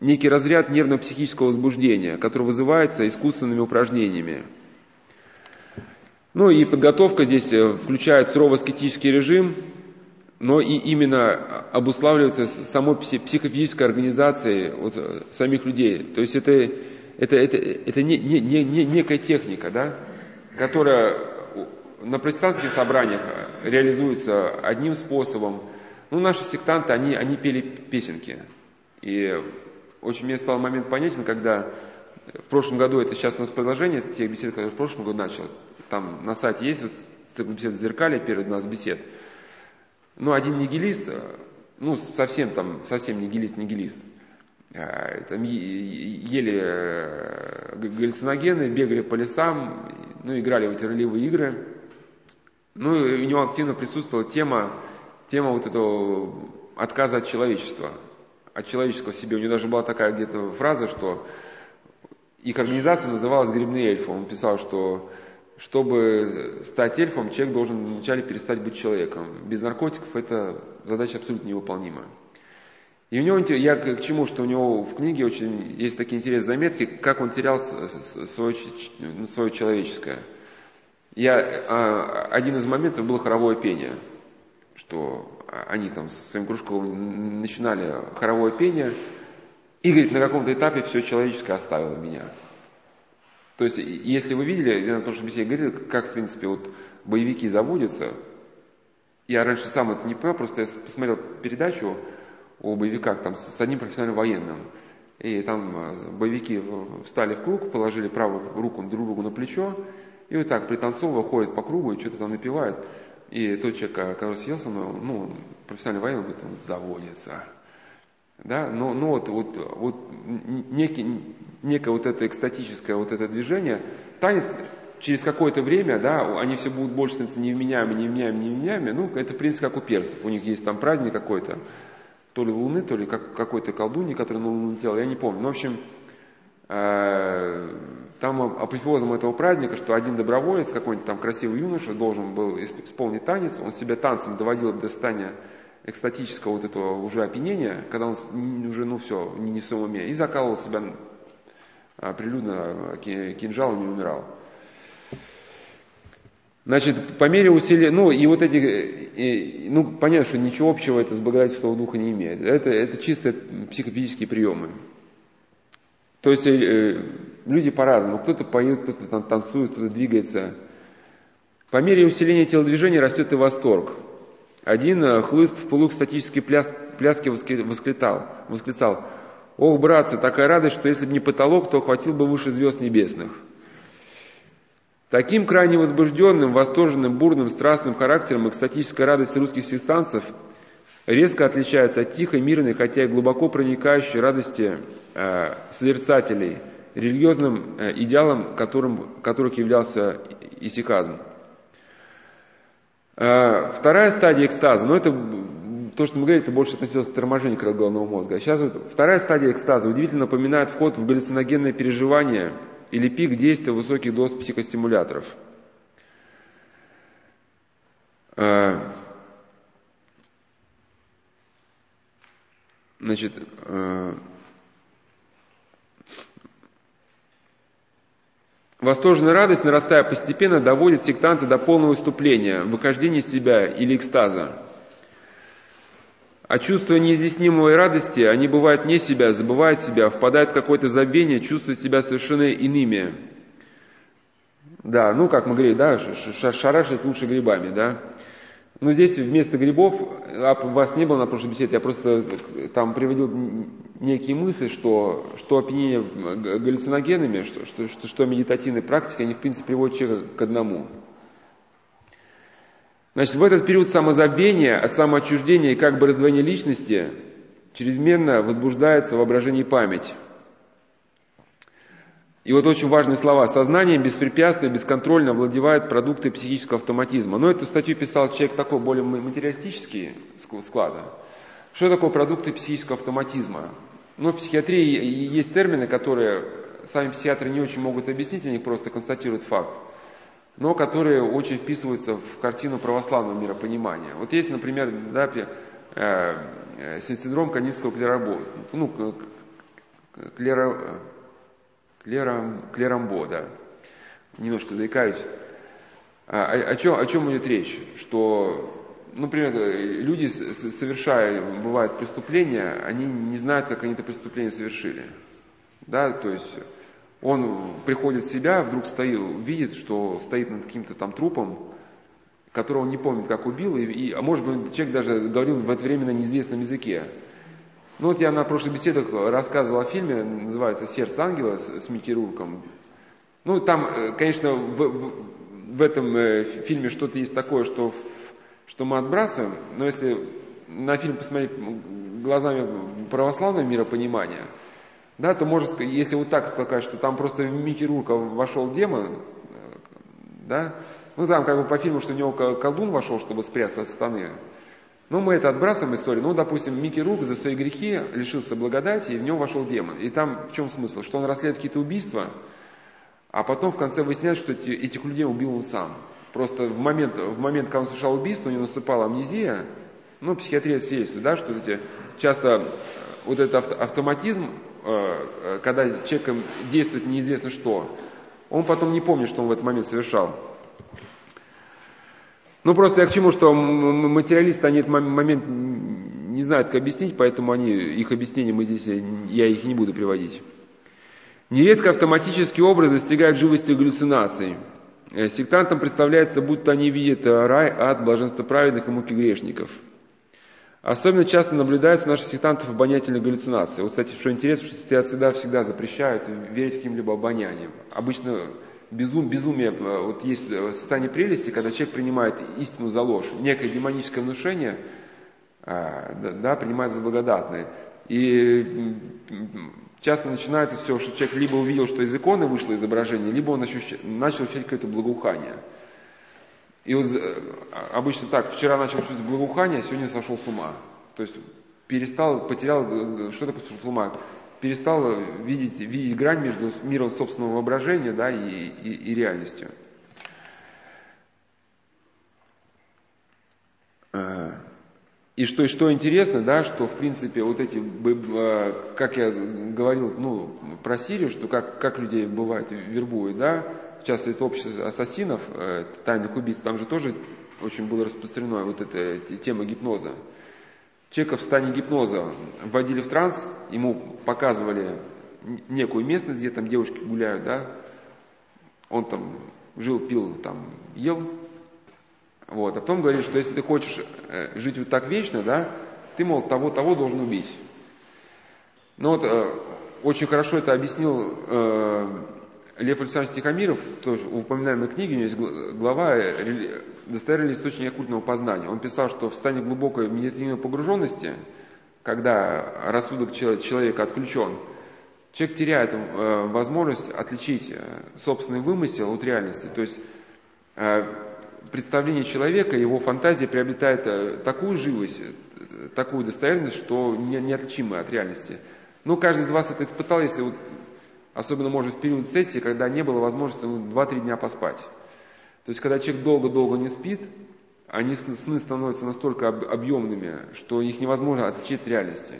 некий разряд нервно-психического возбуждения, который вызывается искусственными упражнениями. Ну и подготовка здесь э, включает суровый аскетический режим, но и именно обуславливается самой психофизической организацией вот, э, самих людей. То есть это, это, это, это не, не, не, некая техника, да? Которая на протестантских собраниях реализуется одним способом. Ну, наши сектанты, они, они пели песенки. И очень мне стал момент понятен, когда в прошлом году, это сейчас у нас продолжение тех бесед, которые в прошлом году начал, там на сайте есть вот цикл бесед зеркали перед нас бесед. Ну, один нигилист, ну, совсем там, совсем нигилист-нигилист, э, там ели э, галлюциногены, бегали по лесам, ну, играли в эти ролевые игры. Ну, и у него активно присутствовала тема, тема вот этого отказа от человечества, от человеческого себе. У него даже была такая где-то фраза, что их организация называлась «Грибные эльфы». Он писал, что чтобы стать эльфом, человек должен вначале перестать быть человеком. Без наркотиков это задача абсолютно невыполнима. И у него, я к чему, что у него в книге очень есть такие интересные заметки, как он терял свое, ну, свое человеческое. Я, а, один из моментов было хоровое пение, что они там с своим кружком начинали хоровое пение, и, говорит, на каком-то этапе все человеческое оставило меня. То есть, если вы видели, я на прошлом беседе говорил, как, в принципе, вот боевики заводятся, я раньше сам это не понял, просто я посмотрел передачу, о боевиках там, с одним профессиональным военным. И там э, боевики встали в круг, положили правую руку друг другу на плечо, и вот так пританцовывая ходят по кругу и что-то там напевают. И тот человек, э, который съел со мной, ну, профессиональный военный, говорит, он заводится. Да, но, но вот, вот, вот некий, некое вот это экстатическое вот это движение, танец через какое-то время, да, они все будут больше становиться невменяемыми, невменяемыми, невменяемыми, ну, это в принципе как у персов, у них есть там праздник какой-то, то ли Луны, то ли как, какой-то колдуньи, которая на Луну летела, я не помню. Но, в общем, э, там апофеозом этого праздника, что один доброволец, какой-нибудь там красивый юноша, должен был исполнить танец, он себя танцем доводил до состояния экстатического вот этого уже опьянения, когда он уже, ну все, не, в своем уме, и закалывал себя а, прилюдно кинжалом и умирал. Значит, по мере усилия, ну и вот эти, и, ну понятно, что ничего общего это с благодатью Святого Духа не имеет. Это, это чисто психофизические приемы. То есть э, люди по-разному. Кто-то поет, кто-то там танцует, кто-то двигается. По мере усиления телодвижения растет и восторг. Один э, хлыст в полуэкстатический пляс пляске восклицал, восклицал, «Ох, братцы, такая радость, что если бы не потолок, то хватил бы выше звезд небесных». Таким крайне возбужденным, восторженным, бурным, страстным характером экстатическая радость русских сектантцев резко отличается от тихой, мирной, хотя и глубоко проникающей радости э, созерцателей, религиозным э, идеалом, которым, которых являлся исихазм. Э, вторая стадия экстаза, ну это то, что мы говорили, это больше относилось к торможению крыл головного мозга. А сейчас вот вторая стадия экстаза удивительно напоминает вход в галлюциногенное переживание или пик действия высоких доз психостимуляторов. Э, значит, э, Восторженная радость, нарастая постепенно, доводит сектанта до полного выступления, выхождения из себя или экстаза. А чувство неизъяснимой радости, они бывают не себя, забывают себя, впадают в какое-то забвение, чувствуют себя совершенно иными. Да, ну, как мы говорили, да, шарашить лучше грибами, да. Но здесь вместо грибов, а вас не было на прошлой беседе, я просто там приводил некие мысли, что, что опьянение галлюциногенами, что, что, что, что медитативная практика, они в принципе приводят человека к одному. Значит, в этот период самозабвения, самоотчуждения и как бы раздвоения личности чрезмерно возбуждается воображение и память. И вот очень важные слова. Сознание беспрепятственно, бесконтрольно овладевает продукты психического автоматизма. Но эту статью писал человек такой более материалистический склада. Что такое продукты психического автоматизма? Ну, в психиатрии есть термины, которые сами психиатры не очень могут объяснить, они просто констатируют факт, но которые очень вписываются в картину православного миропонимания. Вот есть, например, да, э, э, синдром канинского клеробо, ну, клеро, Клерам, Клерамбо, да. Немножко заикаюсь. А, о, чем, о чем идет речь? Что, например, люди, совершая, бывают преступления, они не знают, как они это преступление совершили. Да, то есть он приходит в себя, вдруг стоит, видит, что стоит над каким-то там трупом, которого он не помнит, как убил, и, и, а может быть, человек даже говорил в это время на неизвестном языке. Ну вот я на прошлых беседах рассказывал о фильме, называется «Сердце ангела» с, с Микки Рурком. Ну там, э, конечно, в, в, в этом э, фильме что-то есть такое, что, что мы отбрасываем, но если на фильм посмотреть глазами православного миропонимания, да, то можно сказать, если вот так сказать, что там просто в Микки Рурка вошел демон, э, да, ну там как бы по фильму, что в него колдун вошел, чтобы спрятаться от станы, но мы это отбрасываем историю. Ну, допустим, Микки Рук за свои грехи лишился благодати, и в него вошел демон. И там в чем смысл? Что он расследует какие-то убийства, а потом в конце выясняет, что эти, этих людей убил он сам. Просто в момент, в момент, когда он совершал убийство, у него наступала амнезия, ну, психиатрия свидетельствует, да, что эти, часто э, вот этот автоматизм, когда человеком действует неизвестно что, он потом не помнит, что он в этот момент совершал. Ну, просто я к чему, что материалисты, они этот момент не знают, как объяснить, поэтому они, их объяснения мы здесь, я их не буду приводить. Нередко автоматические образы достигают живости галлюцинаций. Э, сектантам представляется, будто они видят рай, ад, блаженство праведных и муки грешников. Особенно часто наблюдаются у наших сектантов обонятельные галлюцинации. Вот, кстати, что интересно, что всегда, всегда запрещают верить каким-либо обоняниям. Обычно безум, безумие, э, вот есть э, состояние прелести, когда человек принимает истину за ложь, некое демоническое внушение, а, да, принимает за благодатное. И часто начинается все, что человек либо увидел, что из иконы вышло изображение, либо он ощущ... начал ощущать какое-то благоухание. И вот э, обычно так, вчера начал чувствовать благоухание, сегодня сошел с ума. То есть перестал, потерял, что такое сошел с ума? перестал видеть, видеть грань между миром собственного воображения да, и, и, и реальностью. И что, что интересно, да, что в принципе вот эти, как я говорил, ну, про Сирию, что как, как людей бывает вербуют, да, в это общество ассасинов, э, тайных убийц, там же тоже очень было распространено вот эта тема гипноза. Человека в состоянии гипноза вводили в транс, ему показывали некую местность, где там девушки гуляют, да, он там жил, пил, там, ел, вот, а потом говорит, что если ты хочешь э, жить вот так вечно, да, ты, мол, того-того должен убить. Ну вот, э, очень хорошо это объяснил э, Лев Александрович Тихомиров, тоже упоминаемой книге у него есть глава «Достоверный источник оккультного познания». Он писал, что в состоянии глубокой медитативной погруженности, когда рассудок человека отключен, человек теряет э, возможность отличить э, собственный вымысел от реальности. То есть э, представление человека, его фантазия приобретает такую живость, такую достоверность, что неотличимы от реальности. Ну, каждый из вас это испытал, если вот Особенно, может, в период сессии, когда не было возможности ну, 2-3 дня поспать. То есть, когда человек долго-долго не спит, они сны становятся настолько объемными, что их невозможно отличить от реальности.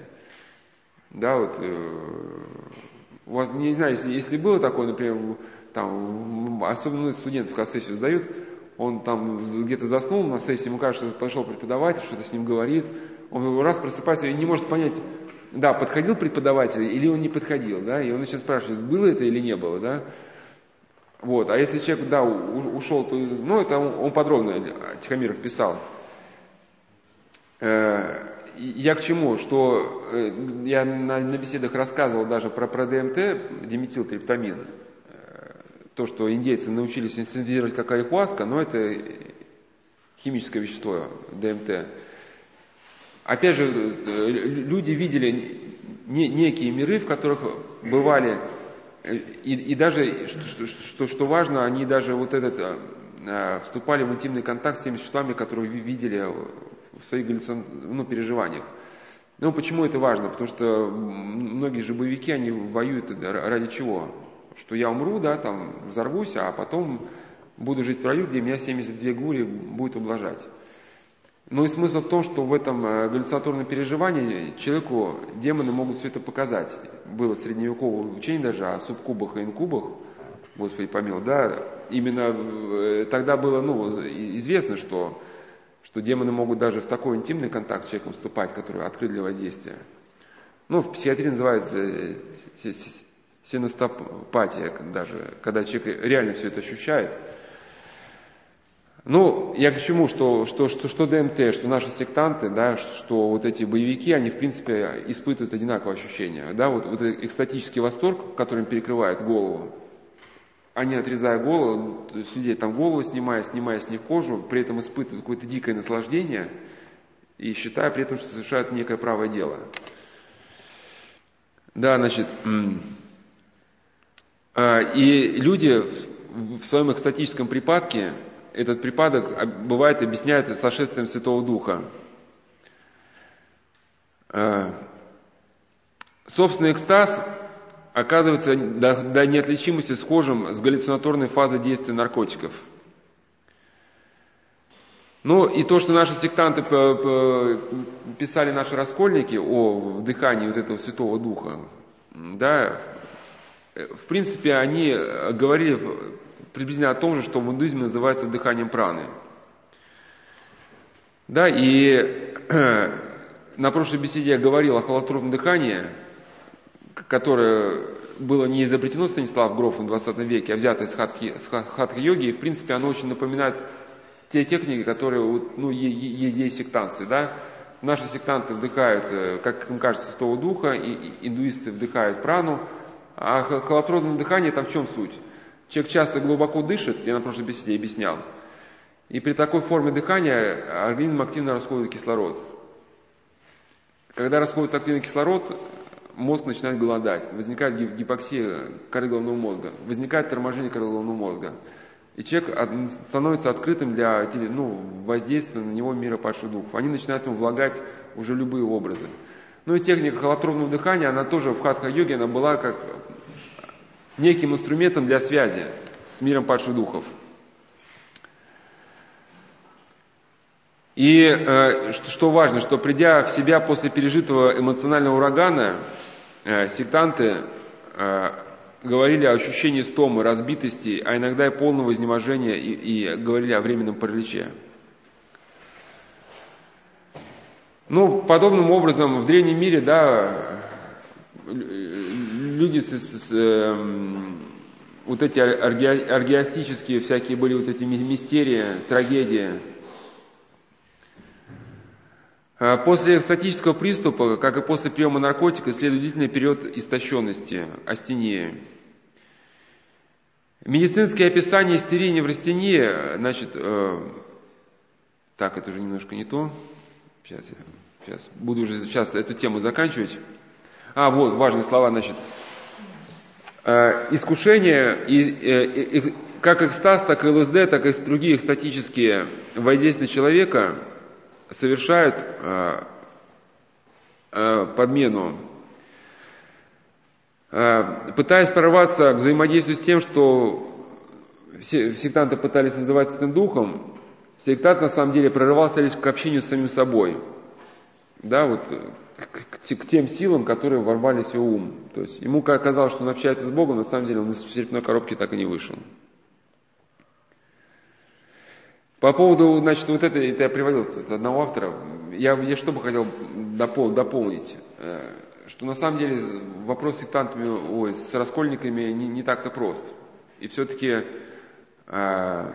Да, вот, э, у вас, не знаю, если, если было такое, например, там, особенно студентов, когда сессию сдают, он там где-то заснул на сессии, ему кажется, что пошел преподаватель, что-то с ним говорит, он раз просыпается и не может понять, да, подходил преподаватель или он не подходил, да, и он начинает спрашивать, было это или не было, да. Вот, а если человек, да, ушел, то, ну, это он, он подробно, Тихомиров писал. Э, я к чему? Что э, я на, на беседах рассказывал даже про, про ДМТ, диметилтриптамин, э, то, что индейцы научились синтезировать как айхуаска, но это химическое вещество, ДМТ. Опять же, э, люди видели некие миры, в которых бывали, э, и, и даже, что, что, что важно, они даже вот этот, э, вступали в интимный контакт с теми существами, которые видели в своих ну, переживаниях. Ну, почему это важно? Потому что многие же боевики, они воюют ради чего? Что я умру, да, там, взорвусь, а потом буду жить в раю, где меня 72 гури будет ублажать. Но и смысл в том, что в этом э, галлюцинаторном переживании человеку демоны могут все это показать. Было средневековое учение даже о субкубах и инкубах, Господи помил, да, именно э, тогда было ну, известно, что, что демоны могут даже в такой интимный контакт с человеком вступать, который открыт для воздействия. Ну, в психиатрии называется э, синостопатия даже, когда человек реально все это ощущает – ну, я к чему, что, что, что, что ДМТ, что наши сектанты, да, что вот эти боевики, они, в принципе, испытывают одинаковое ощущение. Да, вот, вот экстатический восторг, который перекрывает голову, они, отрезая голову, есть людей там голову снимая, снимая с них кожу, при этом испытывают какое-то дикое наслаждение и считая при этом, что совершают некое правое дело. Да, значит, а, и люди в своем экстатическом припадке этот припадок бывает объясняет сошествием Святого Духа. Э, собственный экстаз оказывается до, до неотличимости схожим с галлюцинаторной фазой действия наркотиков. Ну и то, что наши сектанты писали наши раскольники о вдыхании вот этого Святого Духа, да, в принципе, они говорили приблизительно о том же, что в индуизме называется дыханием праны. Да, и на прошлой беседе я говорил о холотропном дыхании, которое было не изобретено Станислав Грофом в 20 веке, а взято из хатха-йоги, и в принципе оно очень напоминает те техники, которые ну, есть, есть сектанцы. Да? Наши сектанты вдыхают, э, как им кажется, Святого Духа, и индуисты вдыхают прану, а холотропное дыхание там в чем суть? Человек часто глубоко дышит, я на прошлой беседе объяснял, и при такой форме дыхания организм активно расходует кислород. Когда расходуется активный кислород, мозг начинает голодать, возникает гипоксия коры головного мозга, возникает торможение коры головного мозга. И человек становится открытым для ну, воздействия на него мира падших духов. Они начинают ему влагать уже любые образы. Ну и техника холотропного дыхания, она тоже в хатха-йоге, она была как неким инструментом для связи с миром падших духов. И э, что важно, что придя в себя после пережитого эмоционального урагана, э, сектанты э, говорили о ощущении стомы, разбитости, а иногда и полного изнеможения, и, и говорили о временном параличе. Ну, подобным образом в древнем мире, да, люди с, с, э, вот эти аргиастические всякие были вот эти мистерии, трагедии. А, после экстатического приступа, как и после приема наркотика, следует длительный период истощенности, астении. Медицинские описания истерии неврастении, значит, э, так, это уже немножко не то. Сейчас, сейчас, буду уже сейчас эту тему заканчивать. А, вот, важные слова, значит. Э, искушение, и, и, и, как экстаз, так и ЛСД, так и другие экстатические воздействия человека совершают э, э, подмену, э, пытаясь прорваться к взаимодействию с тем, что сектанты пытались называть Святым Духом, сектант на самом деле прорывался лишь к общению с самим собой. Да, вот к, к тем силам, которые ворвались в его ум. То есть ему казалось, что он общается с Богом, на самом деле он из черепной коробки так и не вышел. По поводу, значит, вот это, это я приводил от одного автора, я, я что бы хотел допол, дополнить, э, что на самом деле вопрос с сектантами, ой, с раскольниками не, не так-то прост. И все-таки, э,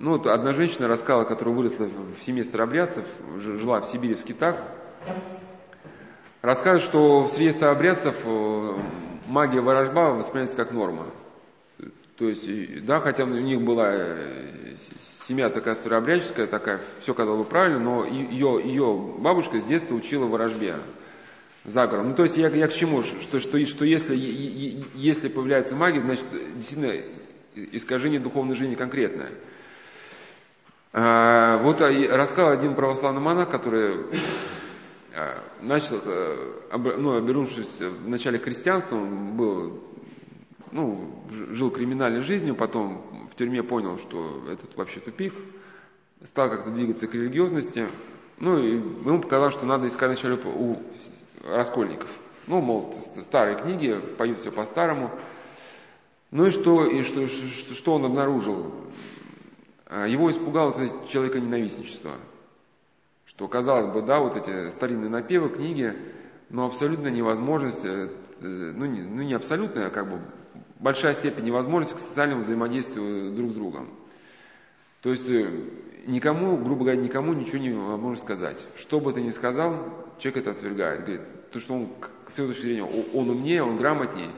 ну вот одна женщина рассказала, которая выросла в семье старообрядцев, жила в Сибири, в скитах, рассказывает, что в среде старообрядцев э, магия ворожба воспринимается как норма. То есть, да, хотя у них была э, семья такая старообрядческая, такая, все казалось бы правильно, но ее, ее бабушка с детства учила ворожбе за городом. Ну, то есть я, я к чему? Что, что, что если, если появляется магия, значит, действительно искажение духовной жизни конкретное. А, вот рассказал один православный монах, который а, начал, э, ну, обернувшись в начале христианства, он был ну, жил криминальной жизнью, потом в тюрьме понял, что этот вообще тупик, стал как-то двигаться к религиозности, ну, и ему показалось, что надо искать вначале у раскольников. Ну, мол, старые книги, поют все по-старому. Ну и что, и что, что он обнаружил? А, его испугало это человеконенавистничество. Что, казалось бы, да, вот эти старинные напевы, книги, но абсолютно невозможность, э, ну не, ну не абсолютная, а как бы большая степень невозможности к социальному взаимодействию друг с другом. То есть э, никому, грубо говоря, никому ничего не можно сказать. Что бы ты ни сказал, человек это отвергает. Говорит, то, что он, к своей точки зрения, он умнее, он грамотнее.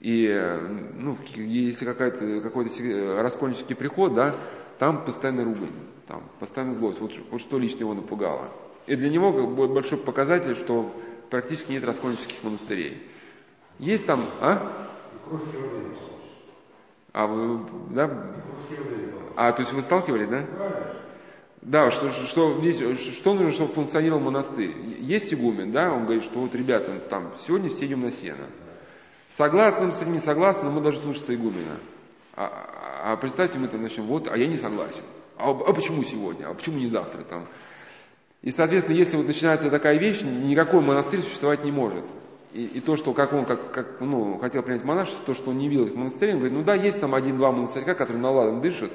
И э, ну, если какой-то какой раскольнический приход, да, там постоянно ругань, там постоянно злость. Вот, вот что лично его напугало. И для него большой показатель, что практически нет раскольнических монастырей. Есть там, а? А вы, да? А, то есть вы сталкивались, да? Да, что, что, что нужно, чтобы функционировал монастырь? Есть игумен, да, он говорит, что вот, ребята, там, сегодня все идем на сено. Согласным с не согласным, мы должны слушаться игумена. А, а представьте, мы там начнем, вот, а я не согласен. А, а почему сегодня? А почему не завтра там? И, соответственно, если вот начинается такая вещь, никакой монастырь существовать не может. И, и то, что как он как, как, ну, хотел принять монашество, то, что он не видел их монастырей, он говорит, ну да, есть там один-два монастырька, которые наладом дышат,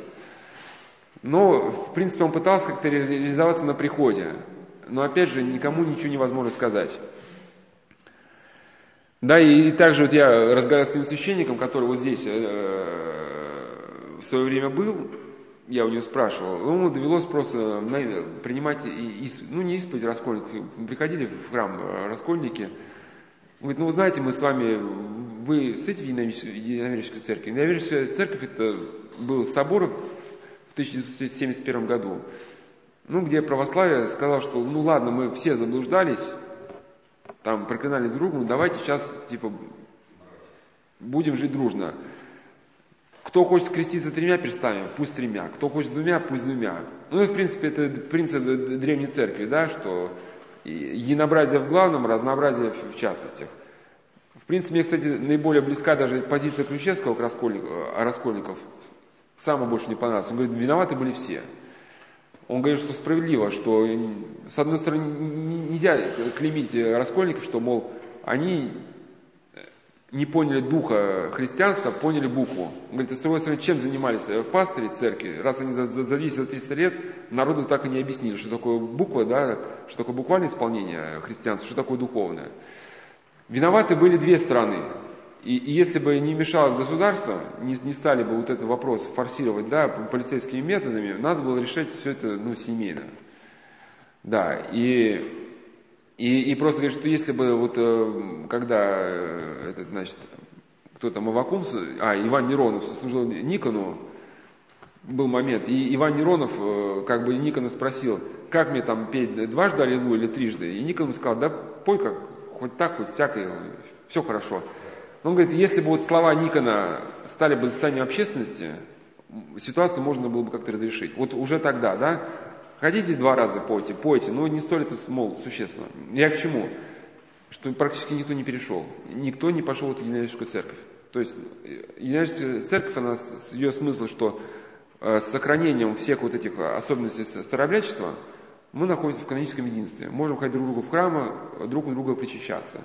но, в принципе, он пытался как-то реализоваться на приходе. Но, опять же, никому ничего невозможно сказать. Да, и, и также вот я разговаривал с этим священником, который вот здесь э, в свое время был, я у него спрашивал, ему довелось просто принимать, ну не исповедь раскольников, приходили в храм э, раскольники, говорит, ну вы знаете, мы с вами, вы стоите в Единоверческой церкви? Единоверческая церковь это был собор в 1971 году, ну, где православие сказало, что ну ладно, мы все заблуждались, там проклинали друг ну давайте сейчас типа будем жить дружно. Кто хочет скреститься тремя перстами, пусть тремя. Кто хочет двумя, пусть двумя. Ну и в принципе это принцип древней церкви, да, что единообразие в главном, разнообразие в частностях. В принципе, мне, кстати, наиболее близка даже позиция Ключевского к раскольник, о раскольников. Самое больше не понравилось. Он говорит, виноваты были все. Он говорит, что справедливо, что с одной стороны нельзя клеймить раскольников, что, мол, они не поняли духа христианства, поняли букву. Он говорит, а с другой стороны, чем занимались пастыри церкви? Раз они за, за 200-300 лет народу так и не объяснили, что такое буква, да, что такое буквальное исполнение христианства, что такое духовное. Виноваты были две стороны. И, и если бы не мешалось государство, не, не стали бы вот этот вопрос форсировать, да, полицейскими методами, надо было решать все это, ну, семейно. Да, и, и, и просто говорит, что если бы вот, э, когда э, этот, значит, кто там, Авакум, а, Иван Неронов служил Никону, был момент, и Иван Неронов э, как бы Никона спросил, как мне там петь дважды Аллилуйя или трижды? И Никон сказал, да пой как, хоть так, хоть всякое, все хорошо. Он говорит, если бы вот слова Никона стали бы достоянием общественности, ситуацию можно было бы как-то разрешить. Вот уже тогда, да, хотите два раза пойте, пойте, но не столь это, мол, существенно. Я к чему? Что практически никто не перешел. Никто не пошел в Единорическую церковь. То есть Единорическая церковь, она, ее смысл, что э, с сохранением всех вот этих особенностей старообрядчества мы находимся в каноническом единстве. Можем ходить друг к другу в храмы, друг у друга причащаться.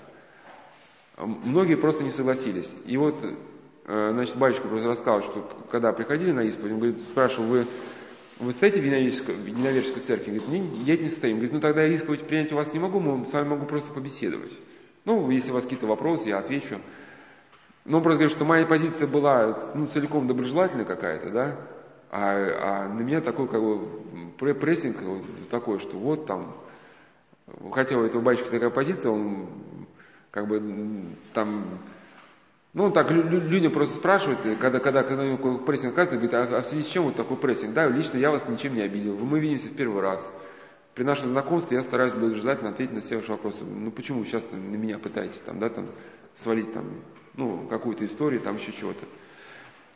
Многие просто не согласились. И вот, э, значит, батюшка просто рассказал, что когда приходили на исповедь, он говорит, спрашивал, вы, вы стоите в единоверческой церкви? Говорит, нет, не стою. Он говорит, ну тогда я исповедь принять у вас не могу, мы с вами могу просто побеседовать. Ну, если у вас какие-то вопросы, я отвечу. Но он просто говорит, что моя позиция была ну, целиком доброжелательная какая-то, да, а, а на меня такой как бы прессинг такой, что вот там, хотя у этого батюшки такая позиция, он как бы там, ну, так людям просто спрашивают, когда, когда, когда какой прессинг оказывается, говорит, а, а в связи с чем вот такой прессинг? Да, лично я вас ничем не обидел, мы видимся в первый раз. При нашем знакомстве я стараюсь благожелательно ответить на все ваши вопросы. Ну, почему вы сейчас на меня пытаетесь там, да, там, свалить там, ну, какую-то историю, там еще чего-то.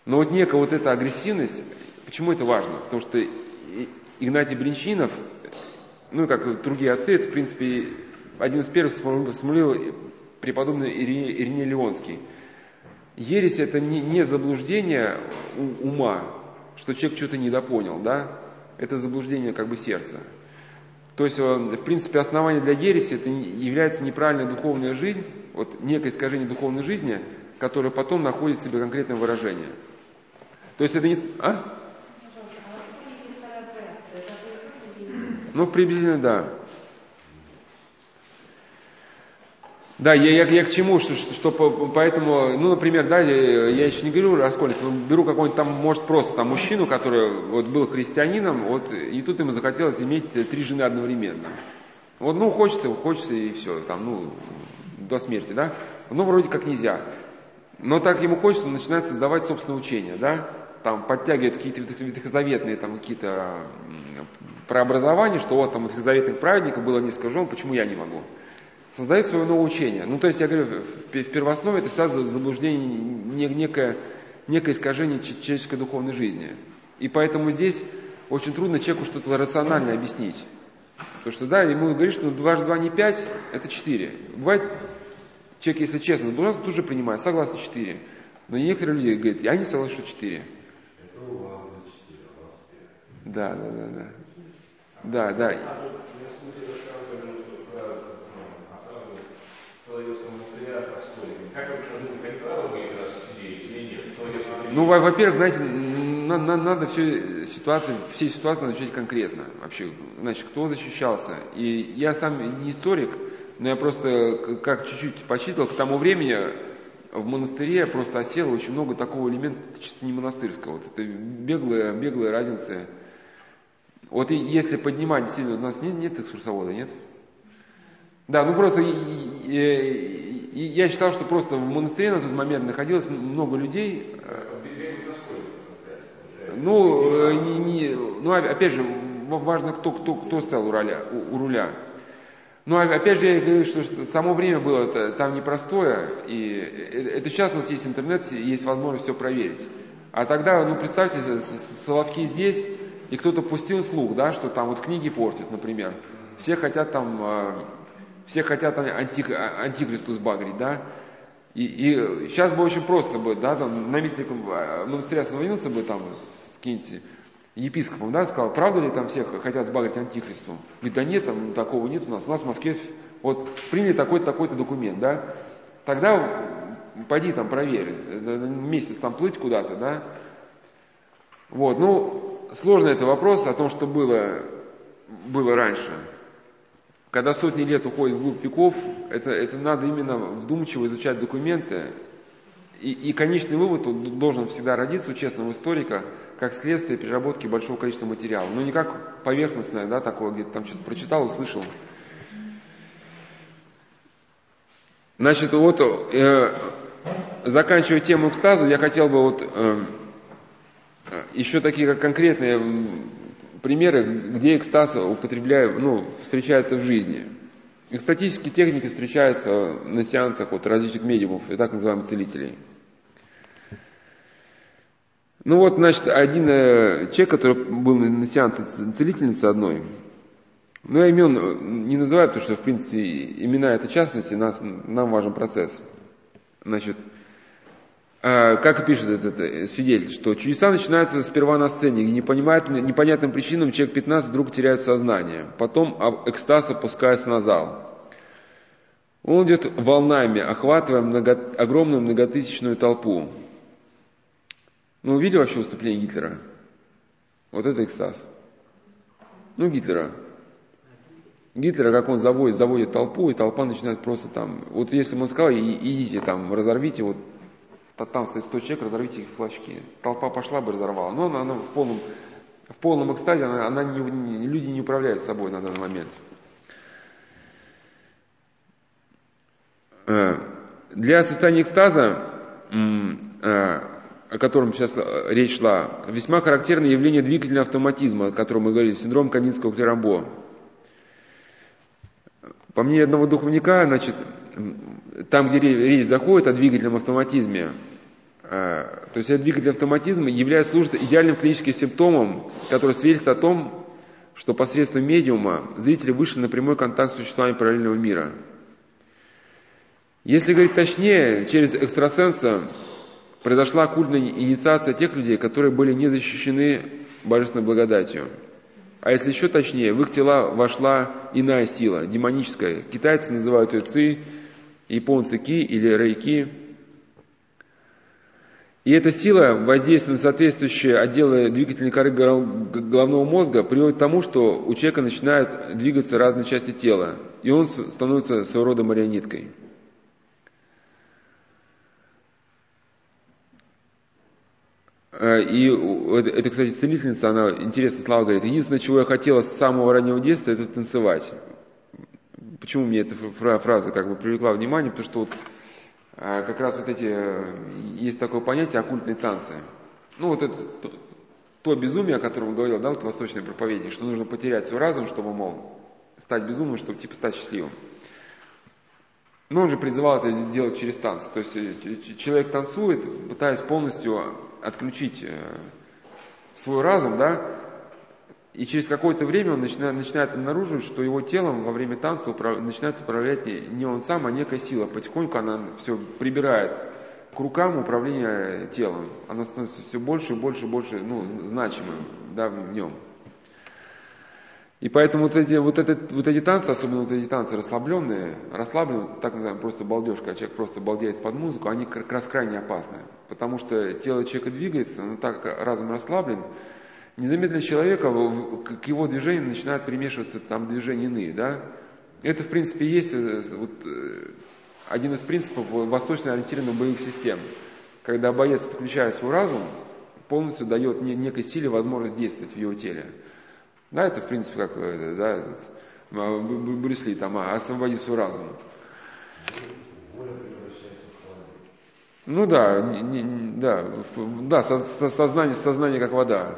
Но вот некая вот эта агрессивность, почему это важно? Потому что Игнатий Бринчинов, ну, как другие отцы, это, в принципе, один из первых сформулировал преподобный Ирине Леонский. Ересь – это не, не заблуждение ума, что человек что-то недопонял, да? Это заблуждение как бы сердца. То есть, в принципе, основание для ереси – это является неправильная духовная жизнь, вот некое искажение духовной жизни, которое потом находит в себе конкретное выражение. То есть это не... А? Ну, приблизительно, да. Да, я, я, я к чему, что, что, что поэтому, ну, например, да, я еще не говорю раскольник, но беру какой-нибудь там, может, просто там мужчину, который вот был христианином, вот, и тут ему захотелось иметь три жены одновременно. Вот, ну, хочется, хочется, и все, там, ну, до смерти, да. Ну, вроде как нельзя. Но так ему хочется, он начинает создавать собственное учение, да. Там подтягивает какие-то ветхозаветные там какие-то прообразования, что вот там ветхозаветных праведников было несколько жен, почему я не могу создает свое новое учение. Ну, то есть, я говорю, в первооснове это всегда заблуждение, некое, некое искажение человеческой духовной жизни. И поэтому здесь очень трудно человеку что-то рационально объяснить. Потому что, да, ему говоришь, что 2 2 не 5, это 4. Бывает, человек, если честно, заблуждается, тут же принимает, согласно 4. Но некоторые люди говорят, я не согласен, что 4. Это у вас 4, у вас 5. Да, да, да, да. Да, да. Ну, во-первых, знаете, надо, все ситуации, все ситуации начать конкретно. Вообще, значит, кто защищался. И я сам не историк, но я просто как чуть-чуть почитал, к тому времени в монастыре просто осело очень много такого элемента, чисто не монастырского. Вот это беглая, беглая разница. Вот и если поднимать сильно, у нас нет, нет экскурсовода, нет? Да, ну просто я считал, что просто в монастыре на тот момент находилось много людей. Э, ну, э, не, не, ну, опять же, важно, кто, кто, кто стал у руля. У, у руля. Но опять же, я говорю, что само время было там непростое, и это сейчас у нас есть интернет, есть возможность все проверить. А тогда, ну, представьте, Соловки здесь, и кто-то пустил слух, да, что там вот книги портят, например. Все хотят там э, все хотят анти, антихристу сбагрить, да? И, и сейчас бы очень просто бы, да, там на месте э, монастыря созвонился бы там с епископом, да, сказал, правда ли там всех хотят сбагрить антихристу? Говорит, да нет, там такого нет у нас, у нас в Москве вот приняли такой-то, такой-то документ, да? Тогда пойди там проверь, месяц там плыть куда-то, да? Вот, ну, сложный это вопрос о том, что было, было раньше. Когда сотни лет уходят вглубь веков, это, это надо именно вдумчиво изучать документы и, и конечный вывод должен всегда родиться у честного историка, как следствие переработки большого количества материала. Но не как поверхностное, да, такое, где-то там что-то прочитал, услышал. Значит, вот э, заканчивая тему экстазу, я хотел бы вот э, еще такие как конкретные примеры, где экстаз употребляю, ну, встречается в жизни. Экстатические техники встречаются на сеансах вот, различных медиумов и так называемых целителей. Ну вот, значит, один э, человек, который был на, сеансе целительницы одной, ну я имен э, не называю, потому что, в принципе, имена это частности, нас, нам важен процесс. Значит, как пишет этот э, свидетель, что чудеса начинаются сперва на сцене, где непонятным, причинам человек 15 вдруг теряет сознание, потом экстаз опускается на зал. Он идет волнами, охватывая много, огромную многотысячную толпу. Ну, увидели вообще выступление Гитлера? Вот это экстаз. Ну, Гитлера. Гитлера, как он заводит, заводит толпу, и толпа начинает просто там... Вот если бы он сказал, идите там, разорвите, вот там стоит 100 человек, разорвите их в клочки. Толпа пошла бы, разорвала. Но она, она в, полном, в полном экстазе, она, она не, люди не управляют собой на данный момент. Э, для состояния экстаза э, о котором сейчас э, речь шла, весьма характерное явление двигательного автоматизма, о котором мы говорили, синдром Канинского клерамбо. По мнению одного духовника, значит, там, где речь заходит о двигательном автоматизме, э, то есть этот двигательный автоматизм является, служит идеальным клиническим симптомом, который свидетельствует о том, что посредством медиума зрители вышли на прямой контакт с существами параллельного мира. Если говорить точнее, через экстрасенса произошла оккультная инициация тех людей, которые были не защищены божественной благодатью. А если еще точнее, в их тела вошла иная сила, демоническая. Китайцы называют ее ци, японцы ки или рейки. И эта сила, воздействуя на соответствующие отделы двигательной коры головного мозга, приводит к тому, что у человека начинают двигаться разные части тела, и он становится своего рода марионеткой. Э, и это, кстати, целительница, она, интересно, Слава говорит, единственное, чего я хотела с самого раннего детства, это танцевать. Почему мне эта фраза как бы привлекла внимание? Потому что вот э, как раз вот эти, э, есть такое понятие оккультные танцы. Ну вот это то, то безумие, о котором он говорил, да, вот восточный проповедник, что нужно потерять свой разум, чтобы, мол, стать безумным, чтобы типа стать счастливым. Но он же призывал это делать через танцы. То есть человек танцует, пытаясь полностью отключить э, свой разум, да, и через какое-то время он начинает, начинает обнаруживать, что его телом во время танца управ... начинает управлять не, не он сам, а некая сила. Потихоньку она все прибирает к рукам управление телом. Она становится все больше и больше и больше ну, значимым да, в нем. И поэтому вот эти, вот, это, вот эти танцы, особенно вот эти танцы расслабленные, расслабленные, так называемые просто балдежка, а человек просто балдеет под музыку, они как раз крайне опасны. Потому что тело человека двигается, но так разум расслаблен, незаметно человека к его движениям начинают примешиваться там движения иные, да. Это, в принципе, есть э, вот, э, один из принципов восточно ориентированных боевых систем. Когда боец, отключая свой разум, полностью дает некой силе возможность действовать в его теле. Да, это в принципе как э, да, этот, а, там, а, освободить свой разум. Ну да, не, не, да, да, со, со, сознание, сознание как вода.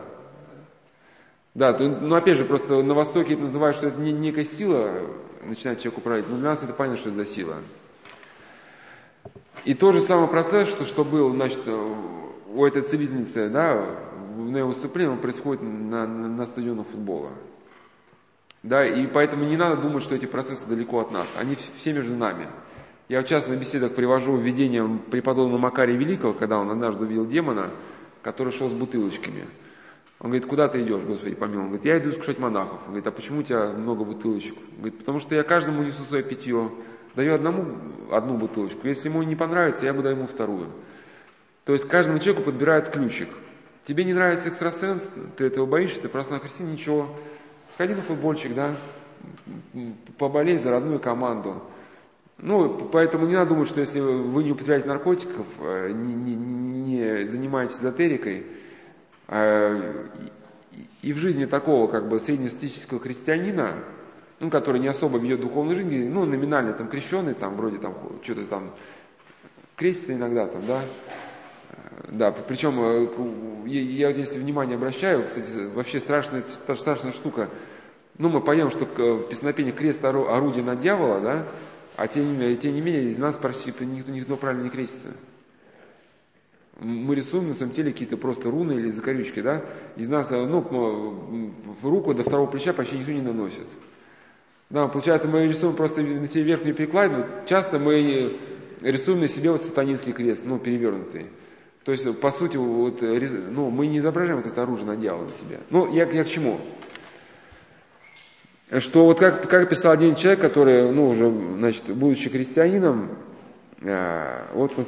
Да, то, ну опять же, просто на Востоке это называют, что это не, некая сила начинает человек управлять, но для нас это понятно, что это за сила. И тот же самый процесс, что, что был, значит, у этой целительницы, да, на его выступлении происходит на, на, на стадионах футбола. Да, и поэтому не надо думать, что эти процессы далеко от нас. Они все между нами. Я в частных беседах привожу введение преподобного Макария Великого, когда он однажды увидел демона, который шел с бутылочками. Он говорит, куда ты идешь, Господи, помилуй? Он говорит, я иду искушать монахов. Он говорит, а почему у тебя много бутылочек? Он говорит, потому что я каждому несу свое питье. Даю одному одну бутылочку. Если ему не понравится, я буду ему вторую. То есть каждому человеку подбирают ключик. Тебе не нравится экстрасенс, ты этого боишься, ты просто на Христе ничего. Сходи на футбольчик, да, поболей за родную команду. Ну, поэтому не надо думать, что если вы не употребляете наркотиков, э, не, не, не занимаетесь эзотерикой, и в жизни такого как бы среднестатистического христианина, ну, который не особо ведет духовную жизнь, ну, номинально там крещеный, там вроде там что-то там крестится иногда там, да, да, причем э, я если внимание обращаю, кстати, вообще страшная, страшная штука. Ну, мы поем, что в песнопении крест орудие на дьявола, да, а тем, тем не менее из нас почти никто, никто правильно не крестится. Мы рисуем на самом теле какие-то просто руны или закорючки, да? Из нас, э, ну, в руку до второго плеча почти никто не наносит. Да, получается, мы рисуем просто на себе верхнюю перекладину. Часто мы рисуем на себе вот сатанинский крест, ну, перевернутый. То есть, по сути, вот, ну, мы не изображаем вот это оружие на дьявола на себя. Ну, я, я к чему? Что вот как, как писал один человек, который, ну, уже, значит, будучи христианином, э, вот он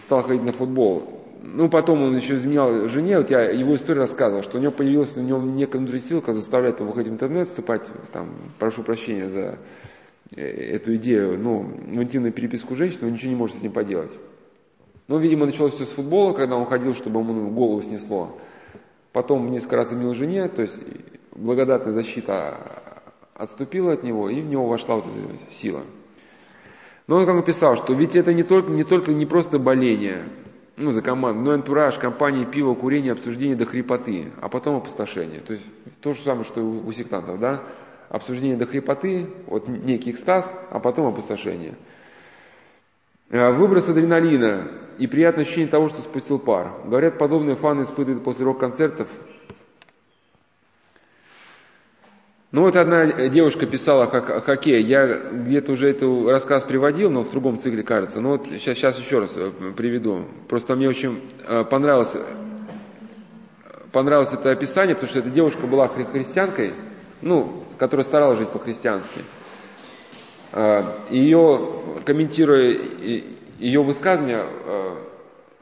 стал ходить на футбол. Ну, потом он еще изменял жене, вот я его историю рассказывал, что у него появилась у него некая которая заставляет его выходить в интернет, вступать, там, прошу прощения за э, эту идею, ну, в интимную переписку женщин, но ничего не может с ним поделать. Ну, видимо, началось все с футбола, когда он ходил, чтобы ему голову снесло. Потом несколько раз имел жене, то есть благодатная защита отступила от него, и в него вошла вот эта сила. Но он как бы писал, что ведь это не только не, только, не просто боление, ну, за команду, но и антураж, компания, пиво, курение, обсуждение до хрипоты, а потом опустошение. То есть то же самое, что у, у сектантов, да? Обсуждение до хрипоты, вот некий экстаз, а потом опустошение. Э, выброс адреналина и приятное ощущение того, что спустил пар. Говорят, подобные фаны испытывают после рок-концертов. Ну вот одна девушка писала о хоккее. Я где-то уже этот рассказ приводил, но в другом цикле кажется. Но вот сейчас, сейчас еще раз э, приведу. Просто мне очень э, понравилось, понравилось это описание, потому что эта девушка была христианкой, ну, которая старалась жить по-христиански. Ее, комментируя ее высказывание,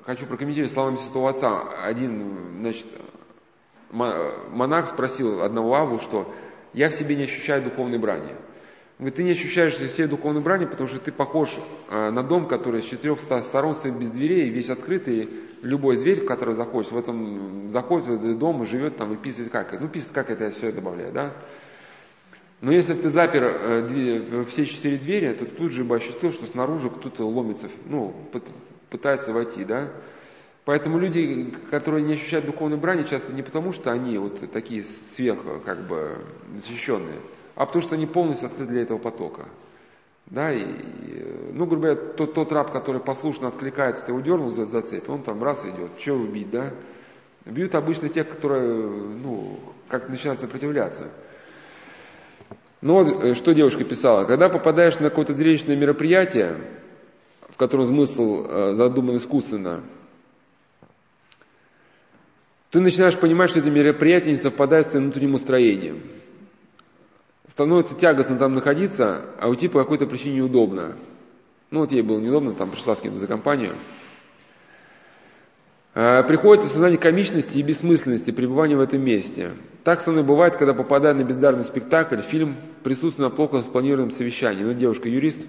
хочу прокомментировать словами святого отца. Один, значит, монах спросил одного аву, что я в себе не ощущаю духовной брани. Говорит, ты не ощущаешь все духовной брани, потому что ты похож а, на дом, который с четырех сторон стоит без дверей, весь открытый. Любой зверь, в который заходит, в этом заходит в этот дом и живет там и писает как. Ну, писает как это я все добавляю, да? Но если ты запер э, все четыре двери, то тут же бы ощутил, что снаружи кто-то ломится, ну, пытается войти, да. Поэтому люди, которые не ощущают духовной брани, часто не потому, что они вот такие сверх, как бы, защищенные, а потому что они полностью открыты для этого потока. Да, и, ну, грубо говоря, тот, тот раб, который послушно откликается, ты его дернул за, за цепь, он там раз идет, что убить, да? Бьют обычно тех, которые, ну, как начинают сопротивляться. Ну вот, э, что девушка писала. Когда попадаешь на какое-то зрелищное мероприятие, в котором смысл э, задуман искусственно, ты начинаешь понимать, что это мероприятие не совпадает с твоим внутренним настроением. Становится тягостно там находиться, а уйти по какой-то причине неудобно. Ну вот ей было неудобно, там пришла с кем-то за компанию – Э, приходит осознание комичности и бессмысленности пребывания в этом месте. Так со мной бывает, когда попадаю на бездарный спектакль, фильм, присутствую на плохо спланированном совещании, ну, девушка юрист,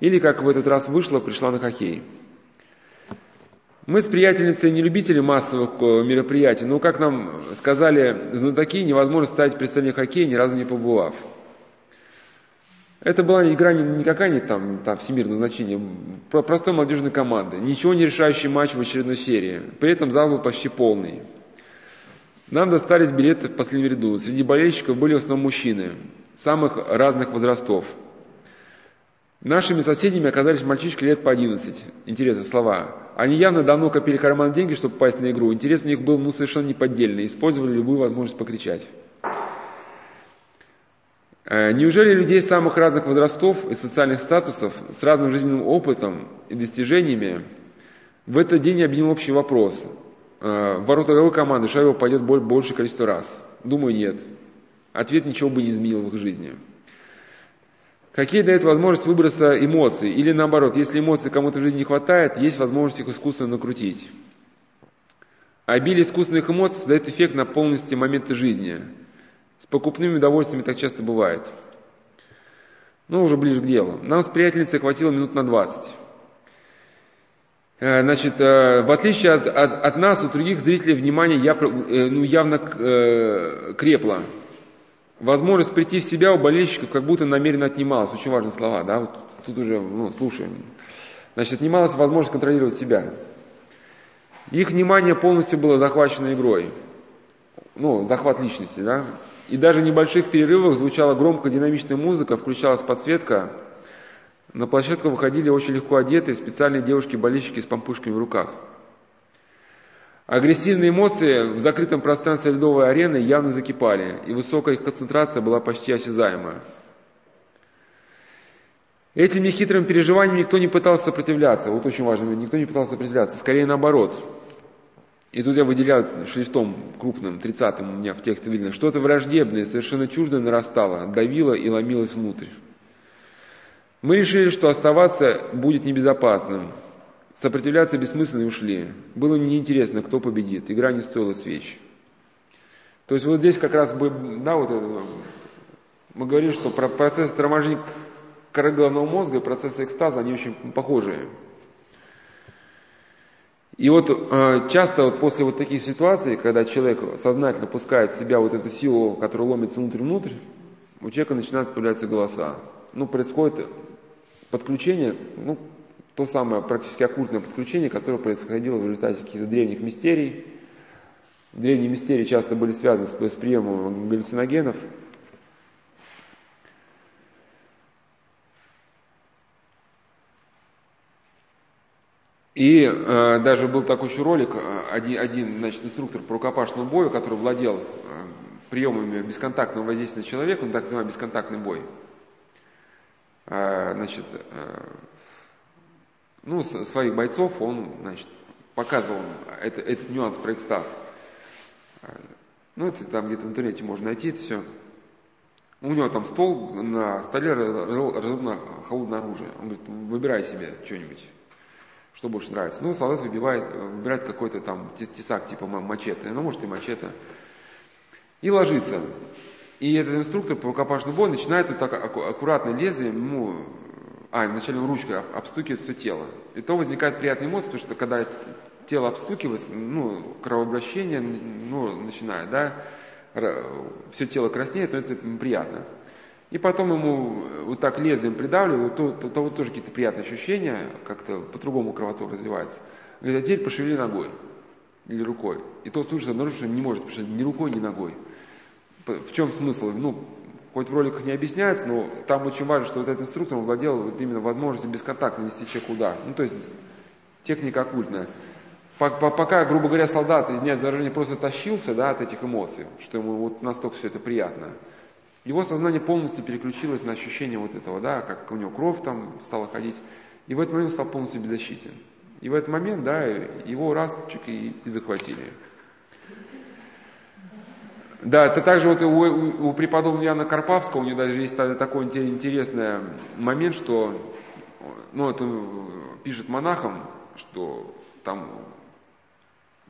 или, как в этот раз вышло, пришла на хоккей. Мы с приятельницей не любители массовых э, мероприятий, но, как нам сказали знатоки, невозможно ставить представление хоккея, ни разу не побывав. Это была игра не какая-нибудь там, там всемирного значения, простой молодежной команды. Ничего не решающий матч в очередной серии. При этом зал был почти полный. Нам достались билеты в последнем ряду. Среди болельщиков были в основном мужчины, самых разных возрастов. Нашими соседями оказались мальчишки лет по 11. Интересные слова. Они явно давно копили карман деньги, чтобы попасть на игру. Интерес у них был ну, совершенно неподдельный. Использовали любую возможность покричать. Э, неужели людей самых разных возрастов и социальных статусов с разным жизненным опытом и достижениями в этот день объединил общий вопрос? Э, в ворота игровой команды Шайба пойдет большее количество раз? Думаю, нет. Ответ ничего бы не изменил в их жизни. Какие дают возможность выброса эмоций? Или наоборот, если эмоций кому-то в жизни не хватает, есть возможность их искусственно накрутить. Обилие искусственных эмоций создает эффект на полности моменты жизни – с покупными удовольствиями так часто бывает. Ну, уже ближе к делу. Нам с приятельницей хватило минут на 20. Э, значит, э, в отличие от, от, от нас, у других зрителей внимание яв, э, ну, явно крепло. Возможность прийти в себя у болельщиков как будто намеренно отнималась. Очень важные слова, да? Вот тут уже ну, слушаем. Значит, отнималась возможность контролировать себя. Их внимание полностью было захвачено игрой. Ну, захват личности, да? И даже в небольших перерывах звучала громко динамичная музыка, включалась подсветка. На площадку выходили очень легко одетые специальные девушки-болельщики с помпушками в руках. Агрессивные эмоции в закрытом пространстве ледовой арены явно закипали, и высокая их концентрация была почти осязаема. Этим нехитрым переживаниям никто не пытался сопротивляться. Вот очень важно, никто не пытался сопротивляться. Скорее наоборот. И тут я выделяю шрифтом крупным, тридцатым у меня в тексте видно, что-то враждебное, совершенно чуждое нарастало, давило и ломилось внутрь. Мы решили, что оставаться будет небезопасным. Сопротивляться бессмысленно и ушли. Было неинтересно, кто победит. Игра не стоила свеч. То есть вот здесь как раз, да, вот это, мы говорили, что процесс торможения коры головного мозга и процессы экстаза, они очень похожие. И вот э, часто вот после вот таких ситуаций, когда человек сознательно пускает в себя вот эту силу, которая ломится внутрь-внутрь, у человека начинают появляться голоса. Ну, происходит подключение, ну, то самое практически оккультное подключение, которое происходило в результате каких-то древних мистерий. Древние мистерии часто были связаны с, с приемом галлюциногенов – И э, даже был такой еще ролик, э, один, один значит, инструктор по рукопашному бою, который владел э, приемами бесконтактного воздействия на человека, он так называемый бесконтактный бой. Э, значит, э, ну, своих бойцов он значит, показывал это, этот нюанс про экстаз. Ну, это там где-то в интернете можно найти это все. У него там стол, на столе разобрано холодное оружие. Он говорит, выбирай себе что-нибудь что больше нравится. Ну, солдат выбивает, выбирает какой-то там тесак типа мачете, ну, может и мачете, и ложится. И этот инструктор по рукопашному бою начинает вот так аккуратно лезвием, ну, а, вначале ручкой обстукивает все тело. И то возникает приятный эмоция, потому что когда тело обстукивается, ну, кровообращение, ну, начинает, да, все тело краснеет, но это приятно. И потом ему вот так лезвием придавливают, то, то, то вот тоже какие-то приятные ощущения, как-то по-другому кровоток развивается. Говорит, а теперь пошевели ногой или рукой. И тот слушает, обнаружит, что не может пошевелить ни рукой, ни ногой. В чем смысл? Ну, хоть в роликах не объясняется, но там очень важно, что вот этот инструктор он владел вот именно возможностью бесконтактно нести человеку удар. Ну, то есть техника оккультная. Пока, грубо говоря, солдат, извиняюсь за выражение, просто тащился да, от этих эмоций, что ему вот настолько все это приятно, его сознание полностью переключилось на ощущение вот этого, да, как у него кровь там стала ходить. И в этот момент он стал полностью беззащитен. И в этот момент, да, его раз чик, и, и захватили. Да, это также вот у, у, преподобного Яна Карпавского, у него даже есть такой интересный момент, что, ну, это пишет монахам, что там,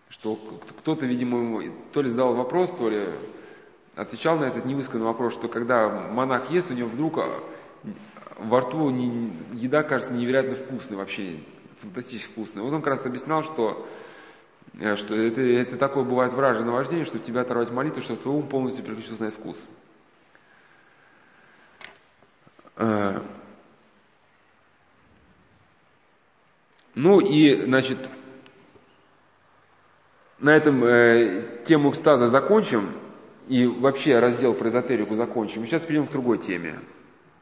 что кто-то, видимо, то ли задал вопрос, то ли отвечал на этот невысказанный вопрос, что когда монах ест, у него вдруг а, во рту не, еда кажется невероятно вкусной вообще, фантастически вкусной. Вот он как раз объяснял, что, что это, это такое бывает вражное наваждение, что тебя оторвать молитву, что твой ум полностью переключился на этот вкус. Э, ну и, значит, на этом э, тему экстаза закончим и вообще раздел про эзотерику закончим. Сейчас перейдем к другой теме.